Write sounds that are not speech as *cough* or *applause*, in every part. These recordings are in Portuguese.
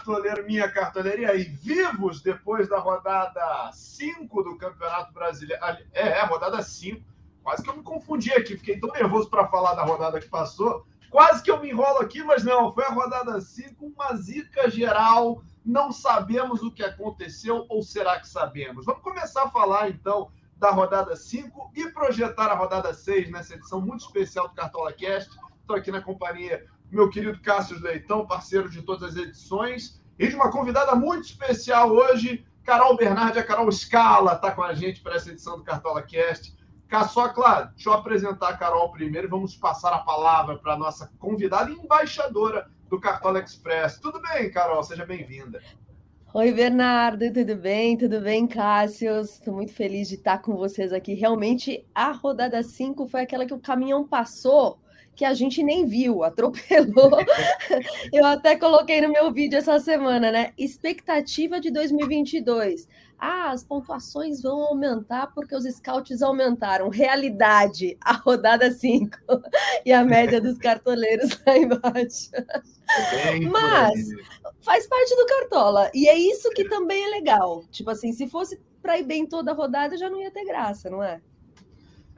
Cartoleiro, minha cartoleira. E vivos depois da rodada 5 do Campeonato Brasileiro? É, é, rodada 5. Quase que eu me confundi aqui, fiquei tão nervoso para falar da rodada que passou. Quase que eu me enrolo aqui, mas não, foi a rodada 5, uma zica geral. Não sabemos o que aconteceu, ou será que sabemos? Vamos começar a falar então da rodada 5 e projetar a rodada 6 nessa edição muito especial do Cartola Cast. Estou aqui na companhia meu querido Cássio Leitão, parceiro de todas as edições, e de uma convidada muito especial hoje, Carol Bernardi, a Carol Scala, está com a gente para essa edição do Cartola Cast. Caçocla, deixa eu apresentar a Carol primeiro e vamos passar a palavra para a nossa convidada e embaixadora do Cartola Express. Tudo bem, Carol? Seja bem-vinda. Oi, Bernardo, tudo bem? Tudo bem, Cássio? Estou muito feliz de estar com vocês aqui. Realmente, a rodada 5 foi aquela que o caminhão passou que a gente nem viu, atropelou. *laughs* Eu até coloquei no meu vídeo essa semana, né? Expectativa de 2022. Ah, as pontuações vão aumentar porque os scouts aumentaram. Realidade, a rodada 5 *laughs* e a média dos *laughs* cartoleiros lá embaixo. Mas faz parte do cartola. E é isso que também é legal. Tipo assim, se fosse para ir bem toda a rodada, já não ia ter graça, não é?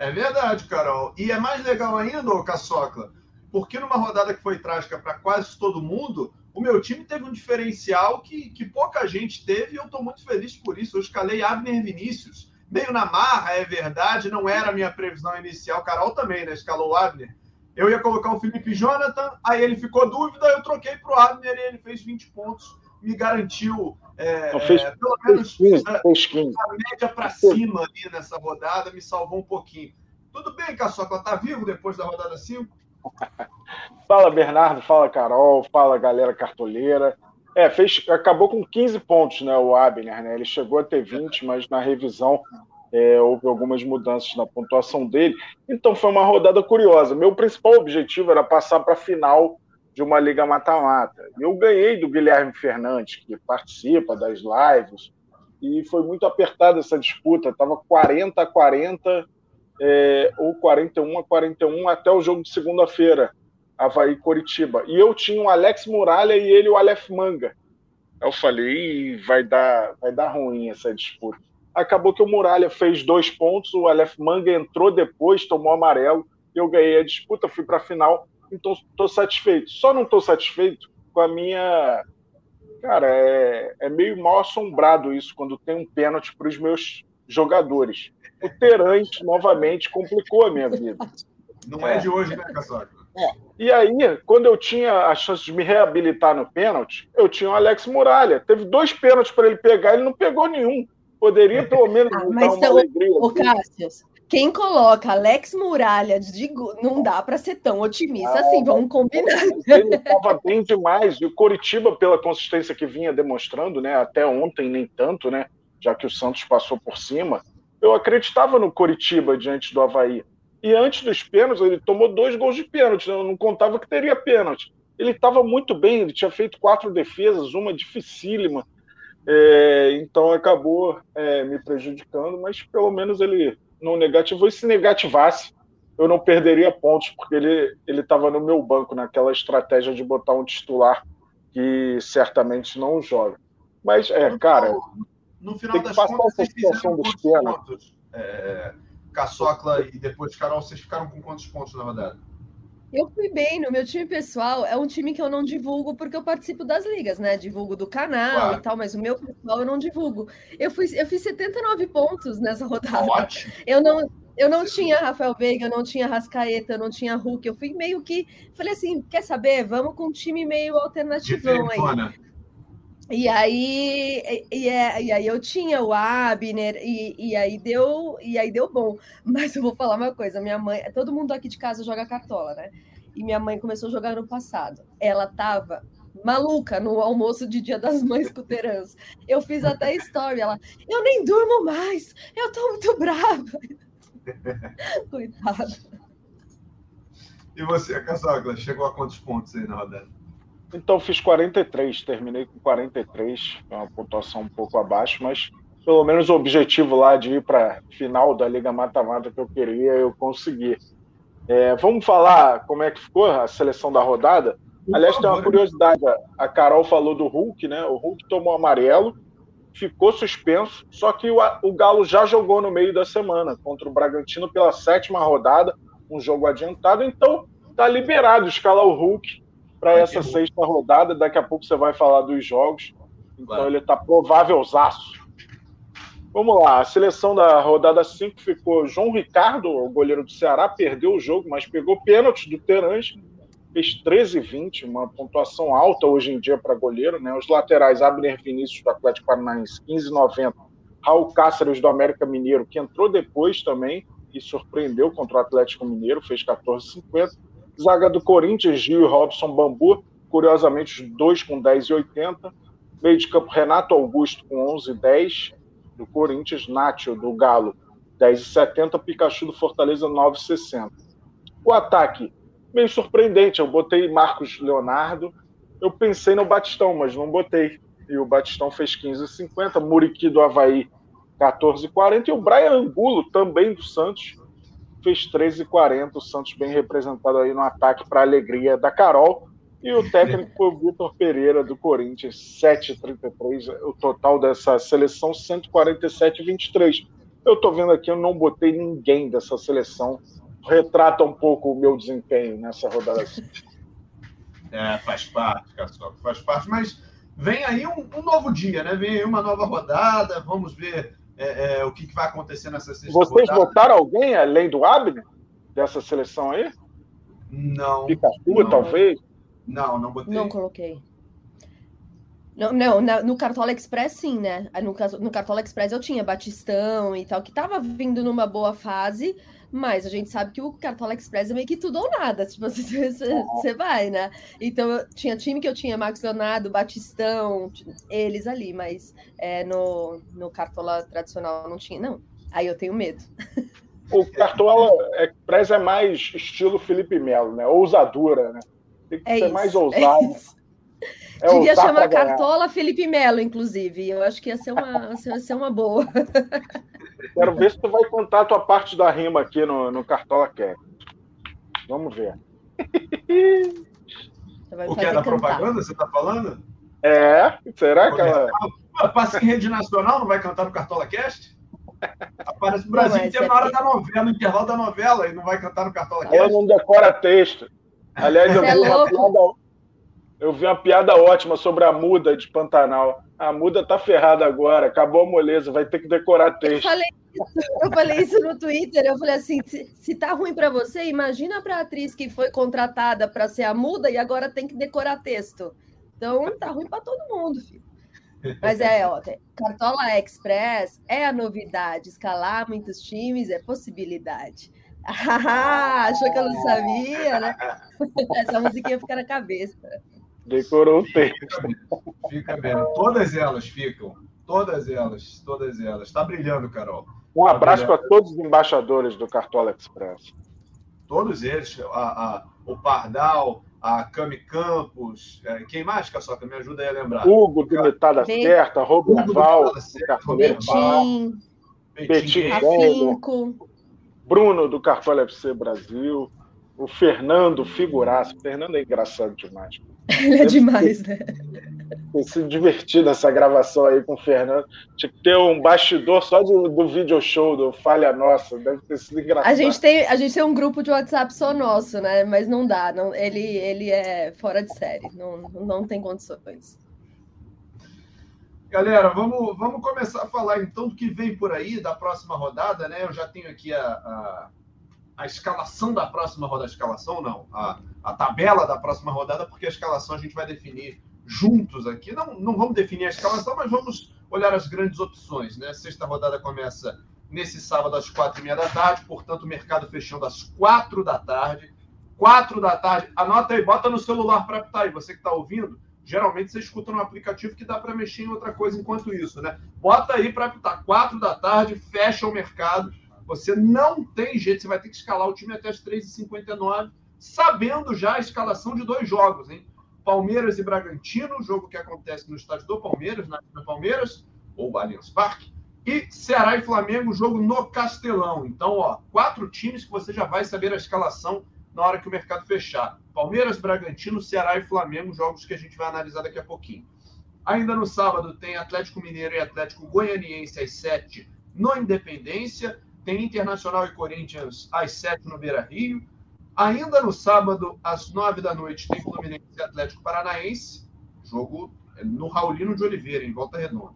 É verdade, Carol. E é mais legal ainda, ô Caçocla, porque numa rodada que foi trágica para quase todo mundo, o meu time teve um diferencial que, que pouca gente teve e eu estou muito feliz por isso. Eu escalei Abner Vinícius. Meio na marra, é verdade, não era a minha previsão inicial. Carol também, né? Escalou o Abner. Eu ia colocar o Felipe Jonathan, aí ele ficou dúvida, eu troquei para o Abner e ele fez 20 pontos, me garantiu é, fez, é, pelo menos fez 15, fez a, média para cima ali nessa rodada, me salvou um pouquinho. Tudo bem, Caçoca? Tá vivo depois da rodada 5? *laughs* fala, Bernardo, fala, Carol, fala, galera cartoleira. É, fez, acabou com 15 pontos, né, o Abner, né? Ele chegou a ter 20, mas na revisão é, houve algumas mudanças na pontuação dele. Então foi uma rodada curiosa. Meu principal objetivo era passar para a final de uma liga mata-mata. Eu ganhei do Guilherme Fernandes, que participa das lives, e foi muito apertada essa disputa. Estava 40 a 40 é, ou 41 a 41 até o jogo de segunda-feira, Havaí Coritiba. E eu tinha o Alex Muralha e ele o Aleph Manga. Eu falei, vai dar, vai dar ruim essa disputa. Acabou que o Muralha fez dois pontos, o Aleph Manga entrou depois, tomou amarelo, eu ganhei a disputa, fui para a final então estou satisfeito. Só não estou satisfeito com a minha. Cara, é, é meio mal assombrado isso quando tem um pênalti para os meus jogadores. O Terante, novamente, complicou a minha vida. Não é, é de hoje, né, Caçoca? É. E aí, quando eu tinha a chance de me reabilitar no pênalti, eu tinha o Alex Muralha. Teve dois pênaltis para ele pegar, ele não pegou nenhum. Poderia pelo menos ah, mas dar uma alegria. O Cássio, quem coloca Alex Muralha de não dá para ser tão otimista assim, vamos combinar. Ele estava bem demais. E o Coritiba, pela consistência que vinha demonstrando, né, até ontem nem tanto, né, já que o Santos passou por cima, eu acreditava no Coritiba diante do Havaí. E antes dos pênaltis, ele tomou dois gols de pênalti, né, eu não contava que teria pênalti. Ele estava muito bem, ele tinha feito quatro defesas, uma dificílima. É, então acabou é, me prejudicando, mas pelo menos ele não negativou, e se negativasse, eu não perderia pontos, porque ele estava no meu banco, naquela estratégia de botar um titular que certamente não joga. Mas, é, cara. No final das contas, vocês fizeram quantos pontos? É, Caçocla e depois Carol, vocês ficaram com quantos pontos na rodada? Eu fui bem no meu time pessoal. É um time que eu não divulgo porque eu participo das ligas, né? Divulgo do canal claro. e tal, mas o meu pessoal eu não divulgo. Eu, fui, eu fiz 79 pontos nessa rodada. Ótimo. Eu não, eu não tinha Rafael Veiga, eu não tinha Rascaeta, eu não tinha Hulk. Eu fui meio que. Falei assim: quer saber? Vamos com um time meio alternativão aí. E aí, e, é, e, aí eu tinha o Abner, e, e, aí deu, e aí deu bom. *laughs* Mas eu vou falar uma coisa: minha mãe, todo mundo aqui de casa joga cartola, né? E minha mãe começou a jogar no passado. Ela tava maluca no almoço de Dia das Mães com. Eu fiz até story, ela, eu nem durmo mais, eu tô muito brava. *laughs* Coitada. E você, Casagla, chegou a quantos pontos aí na rodada? Então fiz 43, terminei com 43, é uma pontuação um pouco abaixo, mas pelo menos o objetivo lá de ir para final da Liga Mata-Mata que eu queria, eu consegui. É, vamos falar como é que ficou a seleção da rodada. Aliás, tem uma curiosidade. A Carol falou do Hulk, né? O Hulk tomou amarelo, ficou suspenso, só que o, o Galo já jogou no meio da semana contra o Bragantino pela sétima rodada, um jogo adiantado, então tá liberado escalar o Hulk para essa sexta rodada. Daqui a pouco você vai falar dos jogos. Então ele tá provável zaço. Vamos lá, a seleção da rodada 5 ficou João Ricardo, o goleiro do Ceará, perdeu o jogo, mas pegou pênalti do Terãs, fez 13,20, uma pontuação alta hoje em dia para goleiro. Né? Os laterais, Abner Vinícius do Atlético Paranaense, 15,90. Raul Cáceres do América Mineiro, que entrou depois também e surpreendeu contra o Atlético Mineiro, fez 14,50. Zaga do Corinthians, Gil e Robson Bambu, curiosamente os dois com 10,80. Meio de campo, Renato Augusto com 11,10 do Corinthians, Nacho do Galo 10,70, Pikachu do Fortaleza 9,60. O ataque, meio surpreendente, eu botei Marcos Leonardo, eu pensei no Batistão, mas não botei. E o Batistão fez 15,50, Muriqui do Havaí 14,40 e o Brian Angulo, também do Santos, fez 13,40. O Santos bem representado aí no ataque para alegria da Carol. E o técnico foi *laughs* o Vitor Pereira, do Corinthians, 7,33. O total dessa seleção, 147,23. Eu estou vendo aqui, eu não botei ninguém dessa seleção. Retrata um pouco o meu desempenho nessa rodada. *laughs* É, faz parte, Caçoca, faz parte. Mas vem aí um, um, novo dia, né? Vem aí uma nova rodada. Vamos ver é, é, o que, que, vai acontecer nessa sexta Vocês rodada. votaram alguém além do Abner? Dessa seleção aí? Não. Pikachu, talvez? Não, não botei. Não coloquei. Não, não, no Cartola Express sim, né? No, no Cartola Express eu tinha Batistão e tal, que tava vindo numa boa fase, mas a gente sabe que o Cartola Express é meio que tudo ou nada, tipo, *laughs* você, você, você vai, né? Então eu tinha time que eu tinha Marcos Leonardo, Batistão, eles ali, mas é, no, no Cartola tradicional não tinha, não. Aí eu tenho medo. O Cartola Express é mais estilo Felipe Melo, né? Ousadura, né? Tem que é ser isso, mais é ousado. É Devia chamar Cartola Felipe Melo, inclusive. Eu acho que ia ser uma, ia ser uma boa. *laughs* Quero ver se tu vai contar a tua parte da rima aqui no, no Cartola Cat. Vamos ver. O que é da cantar. propaganda, você está falando? É, será que ela. Passa em rede nacional, não vai cantar no Cartola Cast? Aparece no Brasil inteiro na hora da novela, no intervalo da novela, e não vai cantar no Cartola Cast. Ela não decora texto. Aliás, eu é piada, eu vi uma piada ótima sobre a muda de Pantanal. A muda tá ferrada agora, acabou a moleza, vai ter que decorar texto. Eu falei isso, eu falei isso no Twitter. Eu falei assim: se, se tá ruim para você, imagina para a atriz que foi contratada para ser a muda e agora tem que decorar texto. Então tá ruim para todo mundo, filho. Mas é, ó, Cartola Express é a novidade. Escalar muitos times é possibilidade. *laughs* Ah, achou que eu não sabia, né? *laughs* Essa musiquinha fica na cabeça. Decorou o texto. Fica vendo. Todas elas ficam. Todas elas, todas elas. Está brilhando, Carol. Um abraço para todos os embaixadores do Cartola Express. Todos eles. A, a, o Pardal, a Cami Campos. É, quem mais, Caçoca? Me ajuda aí a lembrar. Hugo do Metada Certa, Roberval, Betim. Betim Afinco. Bruno, do Cartola FC Brasil, o Fernando, figuraço. Fernando é engraçado demais. *laughs* Ele é demais, né? Tem sido divertido essa gravação aí com o Fernando. Tinha que ter um bastidor só do, do video show, do Falha Nossa. Deve ter sido engraçado. A gente, tem, a gente tem um grupo de WhatsApp só nosso, né? Mas não dá. Não, ele, ele é fora de série. Não, não tem condições. Galera, vamos, vamos começar a falar então do que vem por aí, da próxima rodada, né? Eu já tenho aqui a, a, a escalação da próxima rodada. A escalação não, a, a tabela da próxima rodada, porque a escalação a gente vai definir juntos aqui. Não, não vamos definir a escalação, mas vamos olhar as grandes opções, né? Sexta rodada começa nesse sábado às quatro e meia da tarde, portanto, o mercado fechando às quatro da tarde. Quatro da tarde, anota aí, bota no celular para apitar aí, você que está ouvindo Geralmente você escuta no aplicativo que dá para mexer em outra coisa enquanto isso, né? Bota aí para apitar quatro da tarde, fecha o mercado. Você não tem jeito, você vai ter que escalar o time até as 3h59, sabendo já a escalação de dois jogos, hein? Palmeiras e Bragantino, jogo que acontece no estádio do Palmeiras, na Palmeiras, ou Allianz Parque, e Ceará e Flamengo, jogo no Castelão. Então, ó, quatro times que você já vai saber a escalação na hora que o mercado fechar. Palmeiras, Bragantino, Ceará e Flamengo, jogos que a gente vai analisar daqui a pouquinho. Ainda no sábado tem Atlético Mineiro e Atlético Goianiense às 7 no Independência. Tem Internacional e Corinthians às 7 no Beira Rio. Ainda no sábado, às 9 da noite, tem Fluminense e Atlético Paranaense. Jogo no Raulino de Oliveira, em Volta Redonda.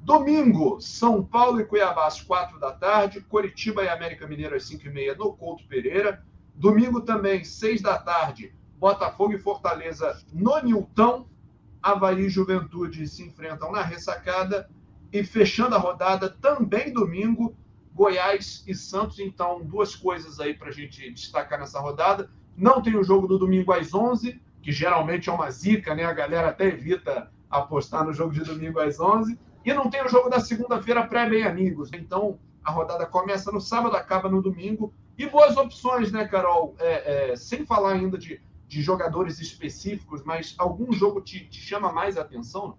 Domingo, São Paulo e Cuiabá às 4 da tarde. Coritiba e América Mineiro às 5 e meia no Couto Pereira. Domingo também, 6 da tarde, Botafogo e Fortaleza no Nilton. Havaí e Juventude se enfrentam na ressacada. E fechando a rodada, também domingo, Goiás e Santos. Então, duas coisas aí para a gente destacar nessa rodada. Não tem o jogo do domingo às 11, que geralmente é uma zica, né? A galera até evita apostar no jogo de domingo às 11. E não tem o jogo da segunda-feira pré-bem amigos. Então, a rodada começa no sábado, acaba no domingo. E boas opções, né, Carol? É, é, sem falar ainda de de jogadores específicos, mas algum jogo te, te chama mais a atenção?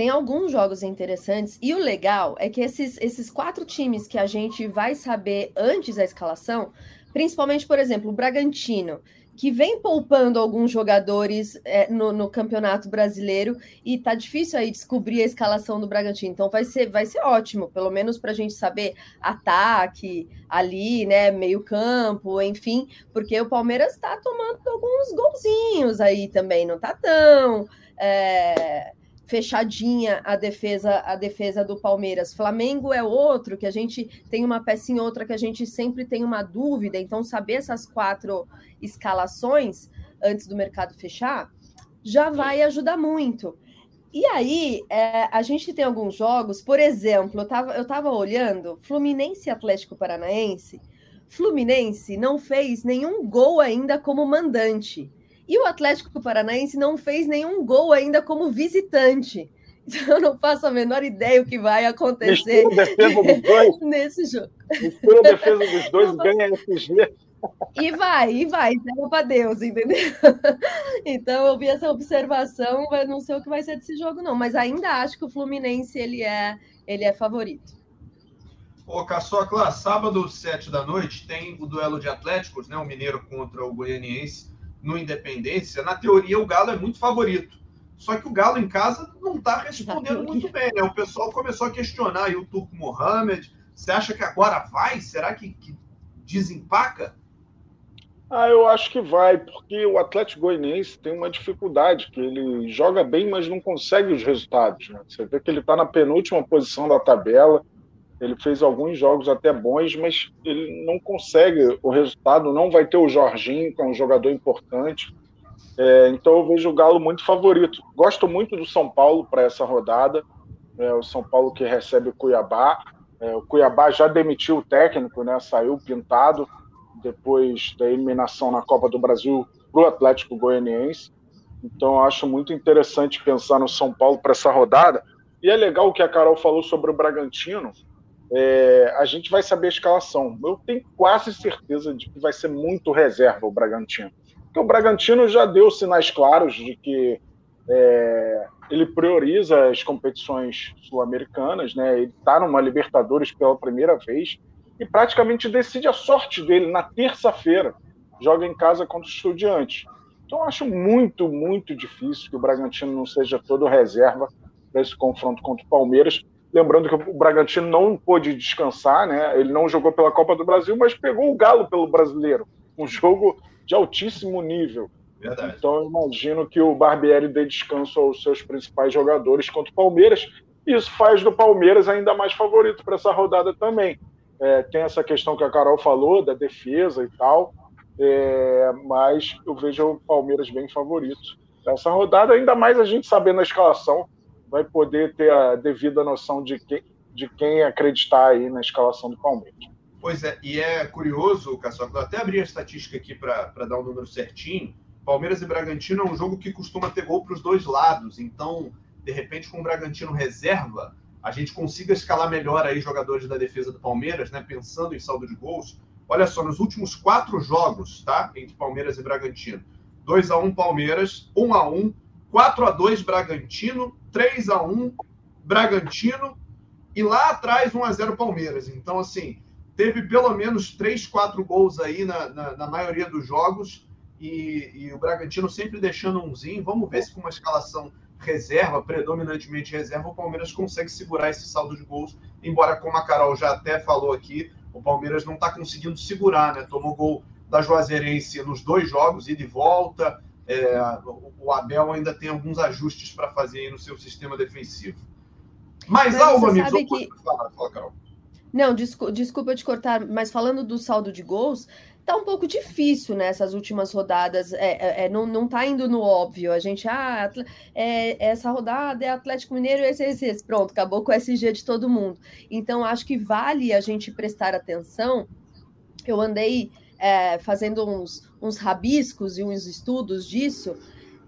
Tem alguns jogos interessantes, e o legal é que esses, esses quatro times que a gente vai saber antes da escalação, principalmente, por exemplo, o Bragantino, que vem poupando alguns jogadores é, no, no, Campeonato Brasileiro e tá difícil aí descobrir a escalação do Bragantino. Então vai ser, vai ser ótimo, pelo menos para a gente saber ataque ali, né? Meio campo, enfim, porque o Palmeiras está tomando alguns golzinhos aí também, não tá tão. É fechadinha a defesa a defesa do Palmeiras. Flamengo é outro que a gente tem uma peça em outra que a gente sempre tem uma dúvida. Então saber essas quatro escalações antes do mercado fechar já vai ajudar muito. E aí, é, a gente tem alguns jogos, por exemplo, eu estava olhando Fluminense e Atlético Paranaense. Fluminense não fez nenhum gol ainda como mandante. E o Atlético Paranaense não fez nenhum gol ainda como visitante. *laughs* Então eu não faço a menor ideia o que vai acontecer *laughs* nesse jogo. Mistura a defesa dos dois, ganha FG. E vai, e vai, serve para Deus, entendeu? *laughs* Então eu vi essa observação, mas não sei o que vai ser desse jogo, não. Mas ainda acho que o Fluminense ele é, ele é favorito. Ô, Caçocla, sábado, sete da noite, tem o duelo de Atléticos, né? O Mineiro contra o Goianiense no Independência, na teoria o Galo é muito favorito. Só que o Galo em casa não está respondendo muito bem, né? O pessoal começou a questionar aí o Turco Mohamed. Você acha que agora vai? Será que, que desempaca? Ah, eu acho que vai, porque o Atlético Goianiense tem uma dificuldade, que ele joga bem, mas não consegue os resultados. Né? Você vê que ele está na penúltima posição da tabela, ele fez alguns jogos até bons, mas ele não consegue o resultado. Não vai ter o Jorginho, que é um jogador importante. É, então eu vejo o Galo muito favorito. Gosto muito do São Paulo para essa rodada. É, o São Paulo que recebe o Cuiabá. É, o Cuiabá já demitiu o técnico, né? Saiu pintado depois da eliminação na Copa do Brasil para o Atlético Goianiense. Então acho muito interessante pensar no São Paulo para essa rodada. E é legal o que a Carol falou sobre o Bragantino é, a gente vai saber a escalação. Eu tenho quase certeza de que vai ser muito reserva o Bragantino. Porque o Bragantino já deu sinais claros de que é, ele prioriza as competições sul-americanas, né? ele está numa Libertadores pela primeira vez e praticamente decide a sorte dele na terça-feira. Joga em casa contra o Estudiantes. Então, acho muito, muito difícil que o Bragantino não seja todo reserva para esse confronto contra o Palmeiras. Lembrando que o Bragantino não pôde descansar, né? Ele não jogou pela Copa do Brasil, mas pegou o Galo pelo brasileiro. Um jogo de altíssimo nível. Verdade. Então eu imagino que o Barbieri dê descanso aos seus principais jogadores contra o Palmeiras. Isso faz do Palmeiras ainda mais favorito para essa rodada também. É, tem essa questão que a Carol falou, da defesa e tal. É, mas eu vejo o Palmeiras bem favorito. Essa rodada, ainda mais a gente sabendo a escalação, vai poder ter a devida noção de, de quem acreditar aí na escalação do Palmeiras. Pois é, e é curioso, Caçoca, eu até abri a estatística aqui para dar o um número certinho. Palmeiras e Bragantino é um jogo que costuma ter gol para os dois lados, então, de repente, com o Bragantino reserva, a gente consiga escalar melhor aí jogadores da defesa do Palmeiras, né? Pensando em saldo de gols. Olha só, nos últimos quatro jogos, tá? Entre Palmeiras e Bragantino. 2 a 1 Palmeiras, 1 a 1 4 a 2 Bragantino, 3 a 1 Bragantino e lá atrás 1 a 0 Palmeiras. Então assim, teve pelo menos três, quatro gols aí na, na, na maioria dos jogos e, e, o Bragantino sempre deixando umzinho. Vamos ver se com uma escalação reserva, predominantemente reserva, o Palmeiras consegue segurar esse saldo de gols. Embora, como a Carol já até falou aqui, o Palmeiras não está conseguindo segurar, né? Tomou gol da Juazeirense nos dois jogos, ida e volta. É, o Abel ainda tem alguns ajustes para fazer aí no seu sistema defensivo. Mas, mas Alba, amigos, que... fala, fala, Carol. Não, desculpa, desculpa te cortar, mas falando do saldo de gols, tá um pouco difícil nessas últimas rodadas. É, é, é, não, não tá indo no óbvio. A gente, ah, é, essa rodada é Atlético Mineiro, esse, esse, esse. Pronto, acabou com o SG de todo mundo. Então, acho que vale a gente prestar atenção. Eu andei é, fazendo uns, uns rabiscos e uns estudos disso,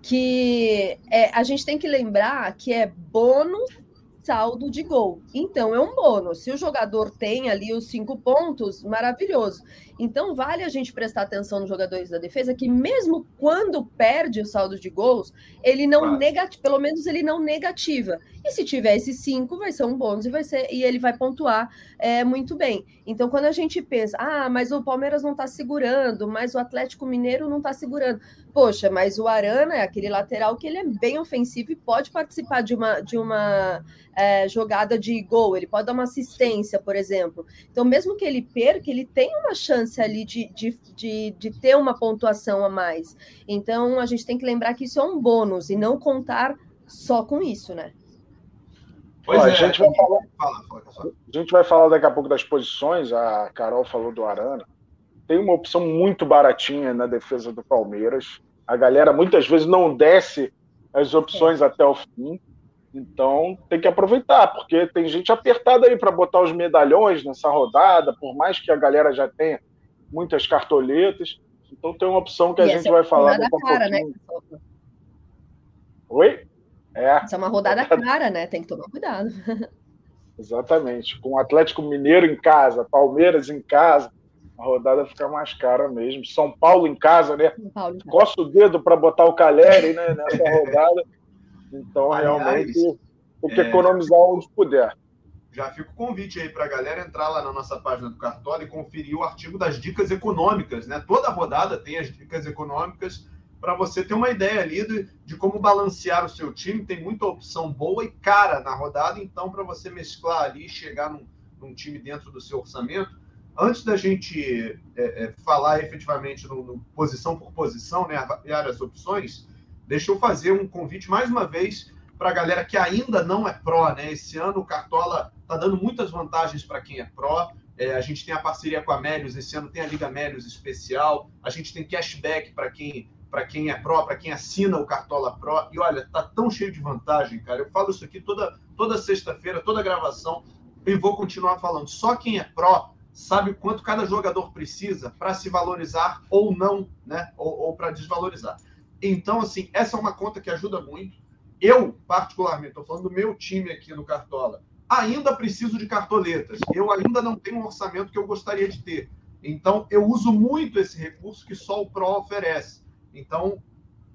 que é, a gente tem que lembrar que é bônus saldo de gol. Então, é um bônus. Se o jogador tem ali os cinco pontos, maravilhoso. Então, vale a gente prestar atenção nos jogadores da defesa, que mesmo quando perde o saldo de gols, ele não claro. negativa, pelo menos ele não negativa. E se tiver esses cinco, vai ser um bônus e vai ser e ele vai pontuar é, muito bem. Então, quando a gente pensa, ah, mas o Palmeiras não está segurando, mas o Atlético Mineiro não está segurando. Poxa, mas o Arana é aquele lateral que ele é bem ofensivo e pode participar de uma, de uma é, jogada de gol, ele pode dar uma assistência, por exemplo. Então, mesmo que ele perca, ele tem uma chance ali de, de, de, de ter uma pontuação a mais. Então, a gente tem que lembrar que isso é um bônus e não contar só com isso, né? Pois Ó, é, a, gente vai falar, fala, fala, fala. a gente vai falar daqui a pouco das posições. A Carol falou do Arana. Tem uma opção muito baratinha na defesa do Palmeiras. A galera muitas vezes não desce as opções é. até o fim. Então tem que aproveitar, porque tem gente apertada aí para botar os medalhões nessa rodada, por mais que a galera já tenha muitas cartoletas. Então tem uma opção que a e gente vai falar daqui a cara, né, Oi? É. Isso é uma rodada cara, né? Tem que tomar cuidado. *laughs* Exatamente. Com o Atlético Mineiro em casa, Palmeiras em casa, a rodada fica mais cara mesmo. São Paulo em casa, né? Paulo, Costa o dedo para botar o Caleri né, nessa *laughs* rodada. Então, realmente, tem que é... economizar onde puder. Já fica o convite aí para a galera entrar lá na nossa página do Cartola e conferir o artigo das dicas econômicas, né? Toda rodada tem as dicas econômicas para você ter uma ideia ali de, de, como balancear o seu time. Tem muita opção boa e cara na rodada, então, para você mesclar ali e chegar num, num, time dentro do seu orçamento. Antes da gente é, é, falar efetivamente no, no, posição por posição, né, várias opções, deixa eu fazer um convite mais uma vez para a galera que ainda não é pró, né? Esse ano o Cartola está dando muitas vantagens para quem é pró. É, a gente tem a parceria com a Melios, esse ano tem a Liga Melios especial. A gente tem cashback para quem para quem é pró, para quem assina o Cartola Pro. E olha, tá tão cheio de vantagem, cara. Eu falo isso aqui toda, toda sexta-feira, toda gravação, e vou continuar falando. Só quem é pró sabe quanto cada jogador precisa para se valorizar ou não, né? Ou, ou para desvalorizar. Então, assim, essa é uma conta que ajuda muito. Eu, particularmente, estou falando do meu time aqui no Cartola, ainda preciso de cartoletas. Eu ainda não tenho um orçamento que eu gostaria de ter. Então, eu uso muito esse recurso que só o Pro oferece. Então,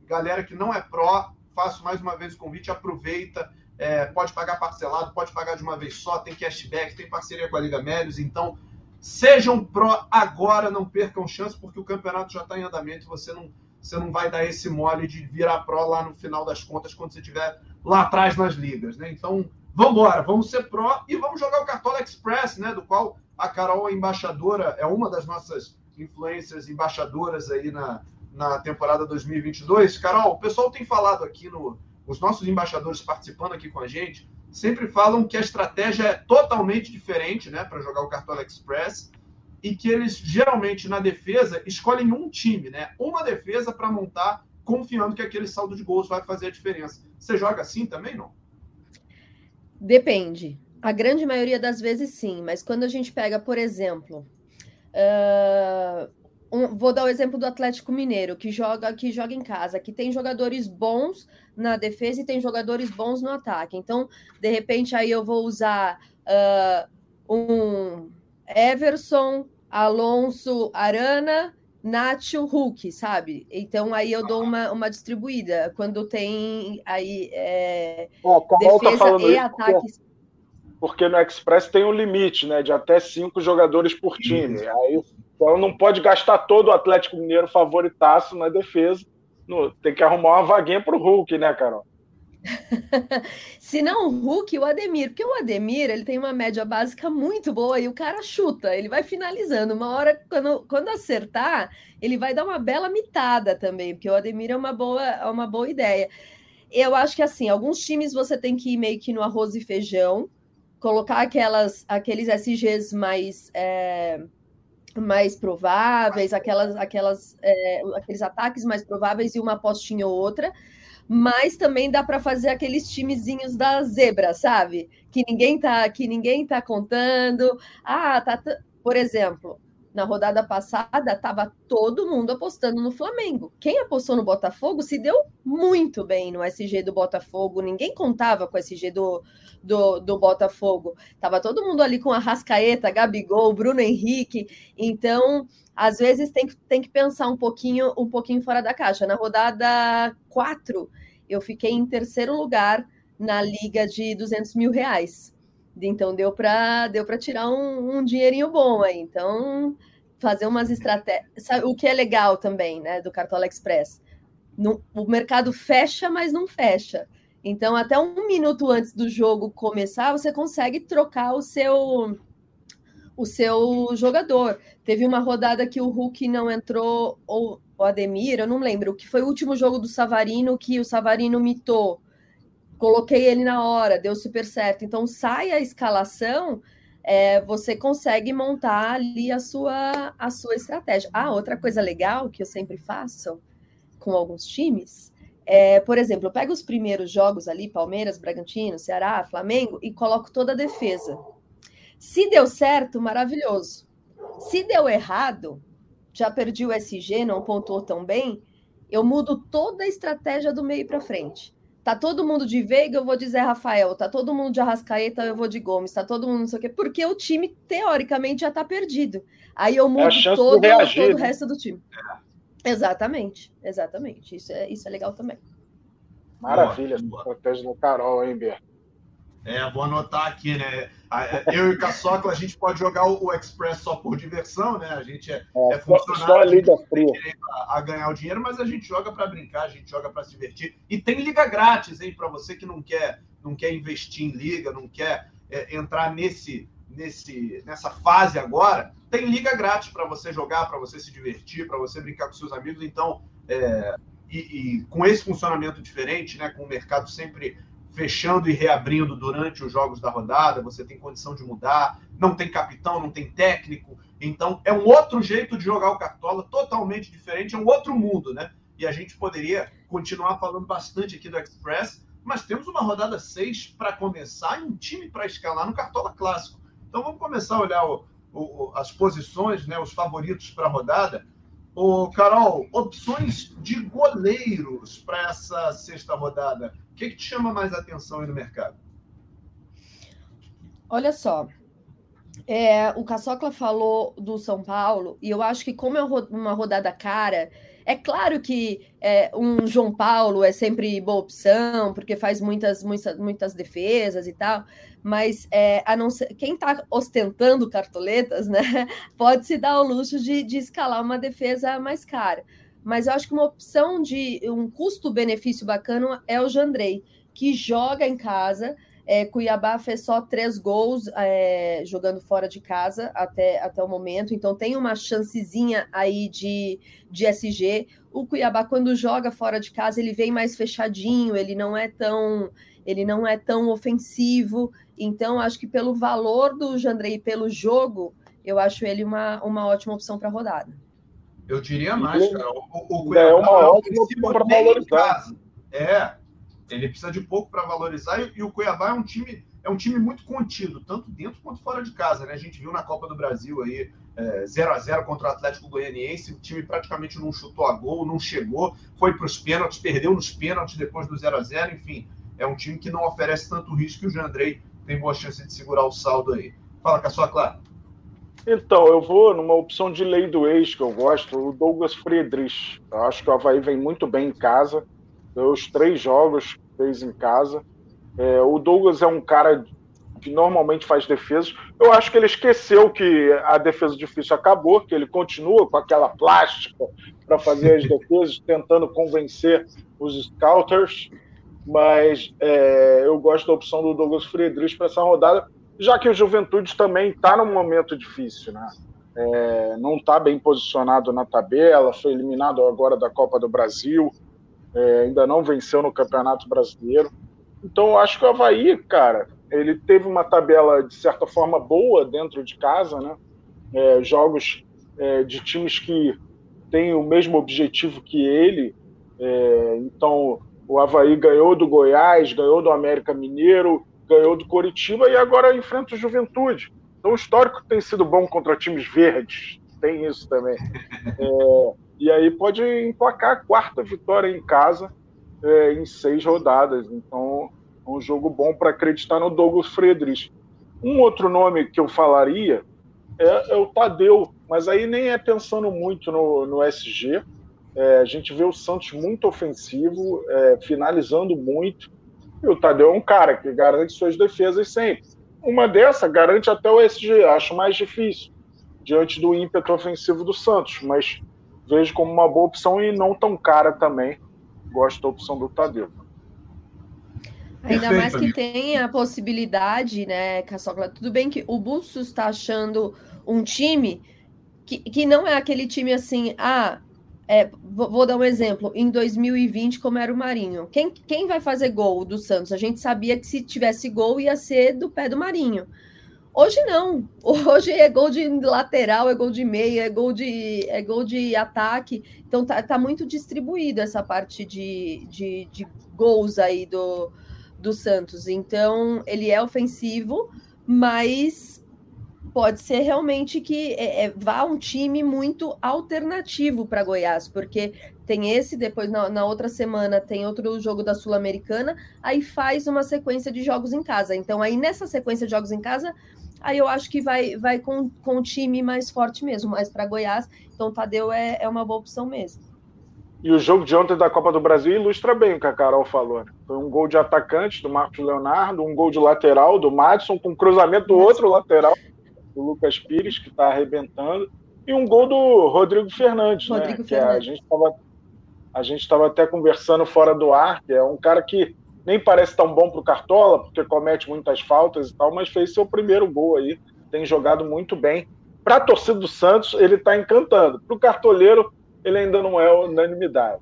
galera que não é Pro, faço mais uma vez o convite, aproveita. É, pode pagar parcelado, pode pagar de uma vez só, tem cashback, tem parceria com a Liga Médios. Então, sejam Pro agora, não percam chance, porque o campeonato já está em andamento e você não você não vai dar esse mole de virar pró lá no final das contas quando você estiver lá atrás nas ligas, né? Então, vamos embora, vamos ser pró e vamos jogar o Cartola Express, né? Do qual a Carol é embaixadora, é uma das nossas influências embaixadoras aí na, na temporada 2022. Carol, o pessoal tem falado aqui no os nossos embaixadores participando aqui com a gente, sempre falam que a estratégia é totalmente diferente, né, para jogar o Cartola Express e que eles geralmente na defesa escolhem um time, né? Uma defesa para montar, confiando que aquele saldo de gols vai fazer a diferença. Você joga assim também, não? Depende. A grande maioria das vezes sim, mas quando a gente pega, por exemplo, uh, um, vou dar o exemplo do Atlético Mineiro, que joga, que joga em casa, que tem jogadores bons na defesa e tem jogadores bons no ataque. Então, de repente, aí eu vou usar uh, um Everson, Alonso, Arana, Nacho, Hulk, sabe? Então aí eu dou uma, uma distribuída. Quando tem aí é, oh, defesa tá e ataques. porque no Express tem um limite, né, de até cinco jogadores por time. Aí então não pode gastar todo o Atlético Mineiro favoritaço na defesa. No, tem que arrumar uma vaguinha para o Hulk, né, Carol? *laughs* Se não o Hulk, o Ademir, porque o Ademir ele tem uma média básica muito boa e o cara chuta, ele vai finalizando. Uma hora, quando, quando acertar, ele vai dar uma bela mitada também, porque o Ademir é uma boa, é uma boa ideia. Eu acho que assim, alguns times você tem que ir meio que no arroz e feijão, colocar aquelas, aqueles SGs mais. É, mais prováveis, aquelas, aquelas, é, aqueles ataques mais prováveis e uma apostinha ou outra mas também dá para fazer aqueles timezinhos da zebra, sabe? Que ninguém tá, que ninguém tá contando. Ah, tá, por exemplo, na rodada passada estava todo mundo apostando no Flamengo. Quem apostou no Botafogo se deu muito bem no SG do Botafogo. Ninguém contava com o SG do, do, do Botafogo. Tava todo mundo ali com a Rascaeta, Gabigol, Bruno Henrique. Então, às vezes tem que, tem que pensar um pouquinho, um pouquinho fora da caixa. Na rodada 4, eu fiquei em terceiro lugar na liga de 200 mil reais. Então deu para deu para tirar um, um, dinheirinho bom aí. Então fazer umas estratégias. O que é legal também, né, do Cartola Express. No, o mercado fecha, mas não fecha. Então, até um minuto antes do jogo começar, você consegue trocar o seu o seu jogador. Teve uma rodada que o Hulk não entrou, ou o Ademir, eu não lembro, que foi o último jogo do Savarino que o Savarino mitou. Coloquei ele na hora, deu super certo. Então, sai a escalação, é, você consegue montar ali a sua, a sua estratégia. Ah, outra coisa legal que eu sempre faço com alguns times é, por exemplo, eu pego os primeiros jogos ali, Palmeiras, Bragantino, Ceará, Flamengo, e coloco toda a defesa. Se deu certo, maravilhoso. Se deu errado, já perdi o SG, não pontuou tão bem, eu mudo toda a estratégia do meio para frente. Tá todo mundo de Veiga, eu vou dizer Rafael. Tá todo mundo de Arrascaeta, eu vou de Gomes. Tá todo mundo não sei o quê. Porque o time, teoricamente, já tá perdido. Aí eu é mudo é todo, todo o resto do time. Exatamente, exatamente. Isso é, isso é legal também. Maravilha, boa, boa. estratégia do Carol, hein, Ber? É, vou anotar aqui, né? Eu e o Caçocla, a gente pode jogar o Express só por diversão, né? A gente é, é, é funcionário, só a Liga Fria. A, a, ganhar o dinheiro, mas a gente joga para brincar, a gente joga para se divertir. E tem liga grátis, hein? Para você que não quer, não quer investir em liga, não quer é, entrar nesse, nesse, nessa fase agora, tem liga grátis para você jogar, para você se divertir, para você brincar com seus amigos. Então, é, e, e, com esse funcionamento diferente, né, com o mercado sempre fechando e reabrindo durante os jogos da rodada, você tem condição de mudar, não tem capitão, não tem técnico, então é um outro jeito de jogar o Cartola, totalmente diferente, é um outro mundo, né? E a gente poderia continuar falando bastante aqui do Express, mas temos uma rodada 6 para começar e um time para escalar no Cartola Clássico. Então vamos começar a olhar o, o, as posições, né, os favoritos para a rodada. O Carol, opções de goleiros para essa sexta rodada. O que, que te chama mais atenção aí no mercado? Olha só, é, o Caçocla falou do São Paulo, e eu acho que, como é uma rodada cara, é claro que é, um João Paulo é sempre boa opção, porque faz muitas, muitas, muitas defesas e tal, mas é, a não ser, quem está ostentando cartoletas, né, *laughs* pode se dar o luxo de, de escalar uma defesa mais cara. Mas eu acho que uma opção de um custo-benefício bacana é o Jandrei, que joga em casa, é, Cuiabá fez só três gols é, jogando fora de casa até, até o momento, então tem uma chancezinha aí de, de SG. O Cuiabá, quando joga fora de casa, ele vem mais fechadinho, ele não é tão ele não é tão ofensivo. Então, acho que pelo valor do Jandrei e pelo jogo, eu acho ele uma, uma ótima opção para rodada. Eu diria mais, cara. O, o, o Cuiabá é uma ótima opção para valorizar. É, ele precisa de pouco para valorizar e, e, o Cuiabá é um time é um time muito contido, tanto dentro quanto fora de casa, né? A gente viu na Copa do Brasil aí 0 é, a 0 contra o Atlético Goianiense, o time praticamente não chutou a gol, não chegou, foi para os pênaltis, perdeu nos pênaltis depois do 0 a 0 enfim, é um time que não oferece tanto risco e o Jandrei tem boa chance de segurar o saldo aí. Fala com a sua Clara. Então, eu vou numa opção de lei do ex que eu gosto, o Douglas Friedrich. Eu acho que o Havaí vem muito bem em casa. Deu os três jogos fez em casa. É, o Douglas é um cara que normalmente faz defesas. Eu acho que ele esqueceu que a defesa difícil acabou, que ele continua com aquela plástica para fazer as defesas, tentando convencer os scouters. Mas é, eu gosto da opção do Douglas Friedrich para essa rodada, já que o Juventude também está num momento difícil, né? É, não está bem posicionado na tabela, foi eliminado agora da Copa do Brasil, é, ainda não venceu no Campeonato Brasileiro. Então eu acho que o Havaí, cara, ele teve uma tabela de certa forma boa dentro de casa, né? É, jogos é, de times que têm o mesmo objetivo que ele. É, então, o Havaí ganhou do Goiás, ganhou do América Mineiro, ganhou do Coritiba e agora enfrenta o Juventude. Então, o histórico tem sido bom contra times verdes, tem isso também. É, e aí pode emplacar a quarta vitória em casa é, em seis rodadas. Então, é um jogo bom para acreditar no Douglas Friedrich. Um outro nome que eu falaria é, é, o Tadeu, mas aí nem é pensando muito no, no SG. É, a gente vê o Santos muito ofensivo, é, finalizando muito. E o Tadeu é um cara que garante suas defesas sempre. Uma dessa garante até o SG, acho mais difícil, diante do ímpeto ofensivo do Santos, mas vejo como uma boa opção e não tão cara também. Gosto da opção do Tadeu. Ainda mais que tem a possibilidade, né, Caçocla? Tudo bem que o Bustos está achando um time que, que não é aquele time assim, ah, é, vou, vou, dar um exemplo, em 2020, como era o Marinho. Quem, quem vai fazer gol do Santos? A gente sabia que se tivesse gol ia ser do pé do Marinho. Hoje não. *laughs* Hoje é gol de lateral, é gol de meia, é gol de, é gol de ataque. Então tá, tá muito distribuído essa parte de, de, de gols aí do, do Santos. Então, ele é ofensivo, mas pode ser realmente que é, é, vá um time muito alternativo para Goiás, porque tem esse, depois na, na, outra semana tem outro jogo da Sul-Americana, aí faz uma sequência de jogos em casa. Então, aí nessa sequência de jogos em casa, aí eu acho que vai, vai com, com um time mais forte mesmo, mais para Goiás. Então, Tadeu é, é uma boa opção mesmo. E o jogo de ontem da Copa do Brasil ilustra bem o que a Carol falou. Né? Foi um gol de atacante do Marcos Leonardo, um gol de lateral do Madison, com cruzamento do outro lateral, do Lucas Pires, que está arrebentando, e um gol do Rodrigo Fernandes, né? Rodrigo né? Fernandes. A gente estava até conversando fora do ar, que é um cara que nem parece tão bom para o Cartola, porque comete muitas faltas e tal, mas fez seu primeiro gol aí, tem jogado muito bem. Para a torcida do Santos, ele está encantando. Para o cartoleiro, ele ainda não é unanimidade.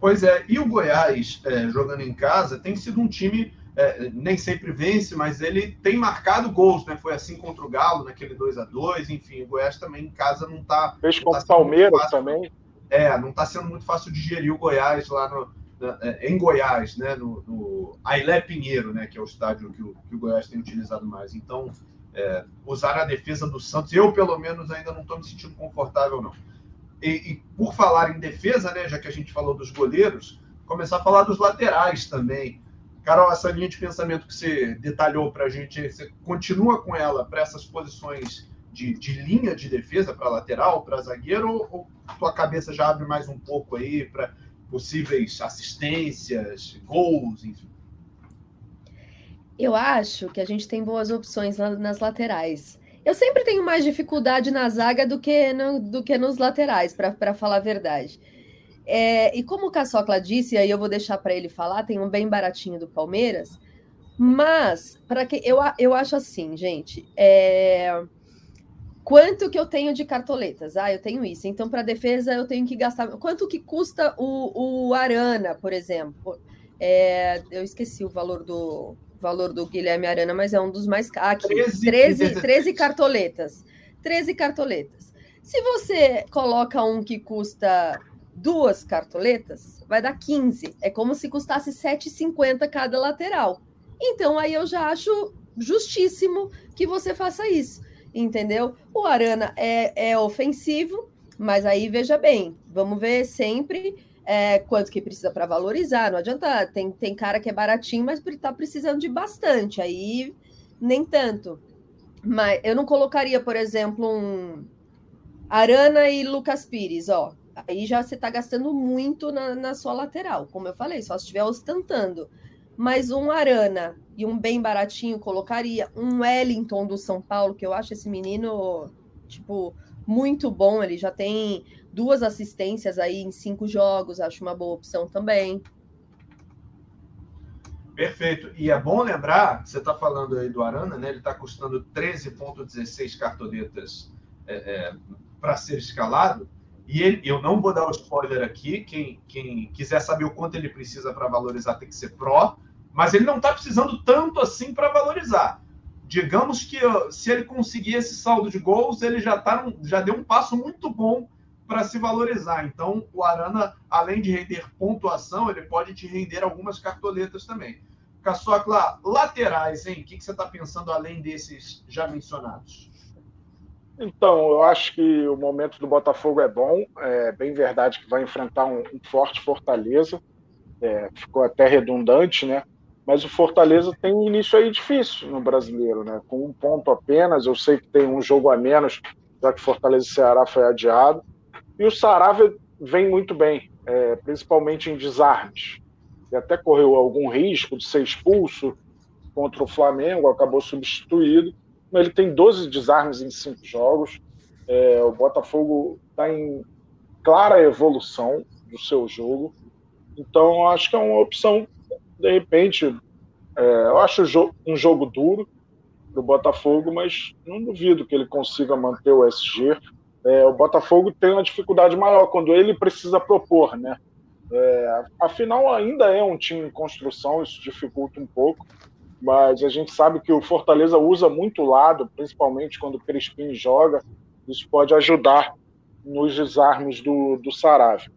Pois é, e o Goiás, é, jogando em casa, tem sido um time, é, nem sempre vence, mas ele tem marcado gols, né? Foi assim contra o Galo, naquele 2 a 2 enfim, o Goiás também em casa não está. Fez contra o tá Palmeiras também. É, não está sendo muito fácil de gerir o Goiás lá no, em Goiás, né? No, no Ailé Pinheiro, né? Que é o estádio que o, que o Goiás tem utilizado mais. Então, é, usar a defesa do Santos, eu pelo menos ainda não estou me sentindo confortável, não e, e, por falar em defesa, né, já que a gente falou dos goleiros, começar a falar dos laterais também. Carol, essa linha de pensamento que você detalhou para a gente, você continua com ela para essas posições de, de, linha de defesa, para lateral, para zagueiro, ou, ou tua cabeça já abre mais um pouco aí para possíveis assistências, gols, enfim? Eu acho que a gente tem boas opções nas laterais. Eu sempre tenho mais dificuldade na zaga do que, no, do que nos laterais, para falar a verdade. É, e como o Caçocla disse, aí eu vou deixar para ele falar, tem um bem baratinho do Palmeiras, mas para que eu, eu acho assim, gente, é, quanto que eu tenho de cartoletas? Ah, eu tenho isso. Então, para defesa, eu tenho que gastar. Quanto que custa o, o Arana, por exemplo? É, eu esqueci o valor do, valor do Guilherme Arana, mas é um dos mais caros. 13, 13, 13 cartoletas. 13 cartoletas. Se você coloca um que custa duas cartoletas, vai dar 15. É como se custasse 7,50 cada lateral. Então aí eu já acho justíssimo que você faça isso, entendeu? O Arana é, é ofensivo, mas aí veja bem, vamos ver sempre é, quanto que precisa para valorizar. Não adianta, tem, tem cara que é baratinho, mas está precisando de bastante, aí nem tanto. Mas eu não colocaria, por exemplo, um Arana e Lucas Pires, ó. Aí já você está gastando muito na, na sua lateral, como eu falei, só se estiver ostentando. Mas um Arana e um bem baratinho colocaria. Um Wellington do São Paulo, que eu acho esse menino, tipo, muito bom. Ele já tem duas assistências aí em cinco jogos, acho uma boa opção também. Perfeito. E é bom lembrar, você está falando aí do Arana, né? Ele está custando 13,16 cartoletas é, é, para ser escalado. E ele, eu não vou dar o spoiler aqui. Quem, quem quiser saber o quanto ele precisa para valorizar tem que ser pró. Mas ele não está precisando tanto assim para valorizar. Digamos que se ele conseguir esse saldo de gols, ele já, tá, já deu um passo muito bom para se valorizar. Então, o Arana, além de render pontuação, ele pode te render algumas cartoletas também. Caçocla, laterais, hein? O que, que você está pensando além desses já mencionados? Então, eu acho que o momento do Botafogo é bom. É bem verdade que vai enfrentar um, um forte Fortaleza. É, ficou até redundante, né? Mas o Fortaleza tem um início aí difícil no brasileiro, né? Com um ponto apenas. Eu sei que tem um jogo a menos, já que Fortaleza e Ceará foi adiado. E o Saravia vem muito bem, é, principalmente em desarmes. E até correu algum risco de ser expulso contra o Flamengo, acabou substituído ele tem 12 desarmes em cinco jogos. É, o Botafogo está em clara evolução do seu jogo. Então, acho que é uma opção, de repente, é, eu acho um jogo duro do Botafogo, mas não duvido que ele consiga manter o SG. É, o Botafogo tem uma dificuldade maior quando ele precisa propor, né? É, afinal, ainda é um time em construção, isso dificulta um pouco mas a gente sabe que o Fortaleza usa muito lado, principalmente quando o Crispim joga, isso pode ajudar nos desarmes do, do Saravia.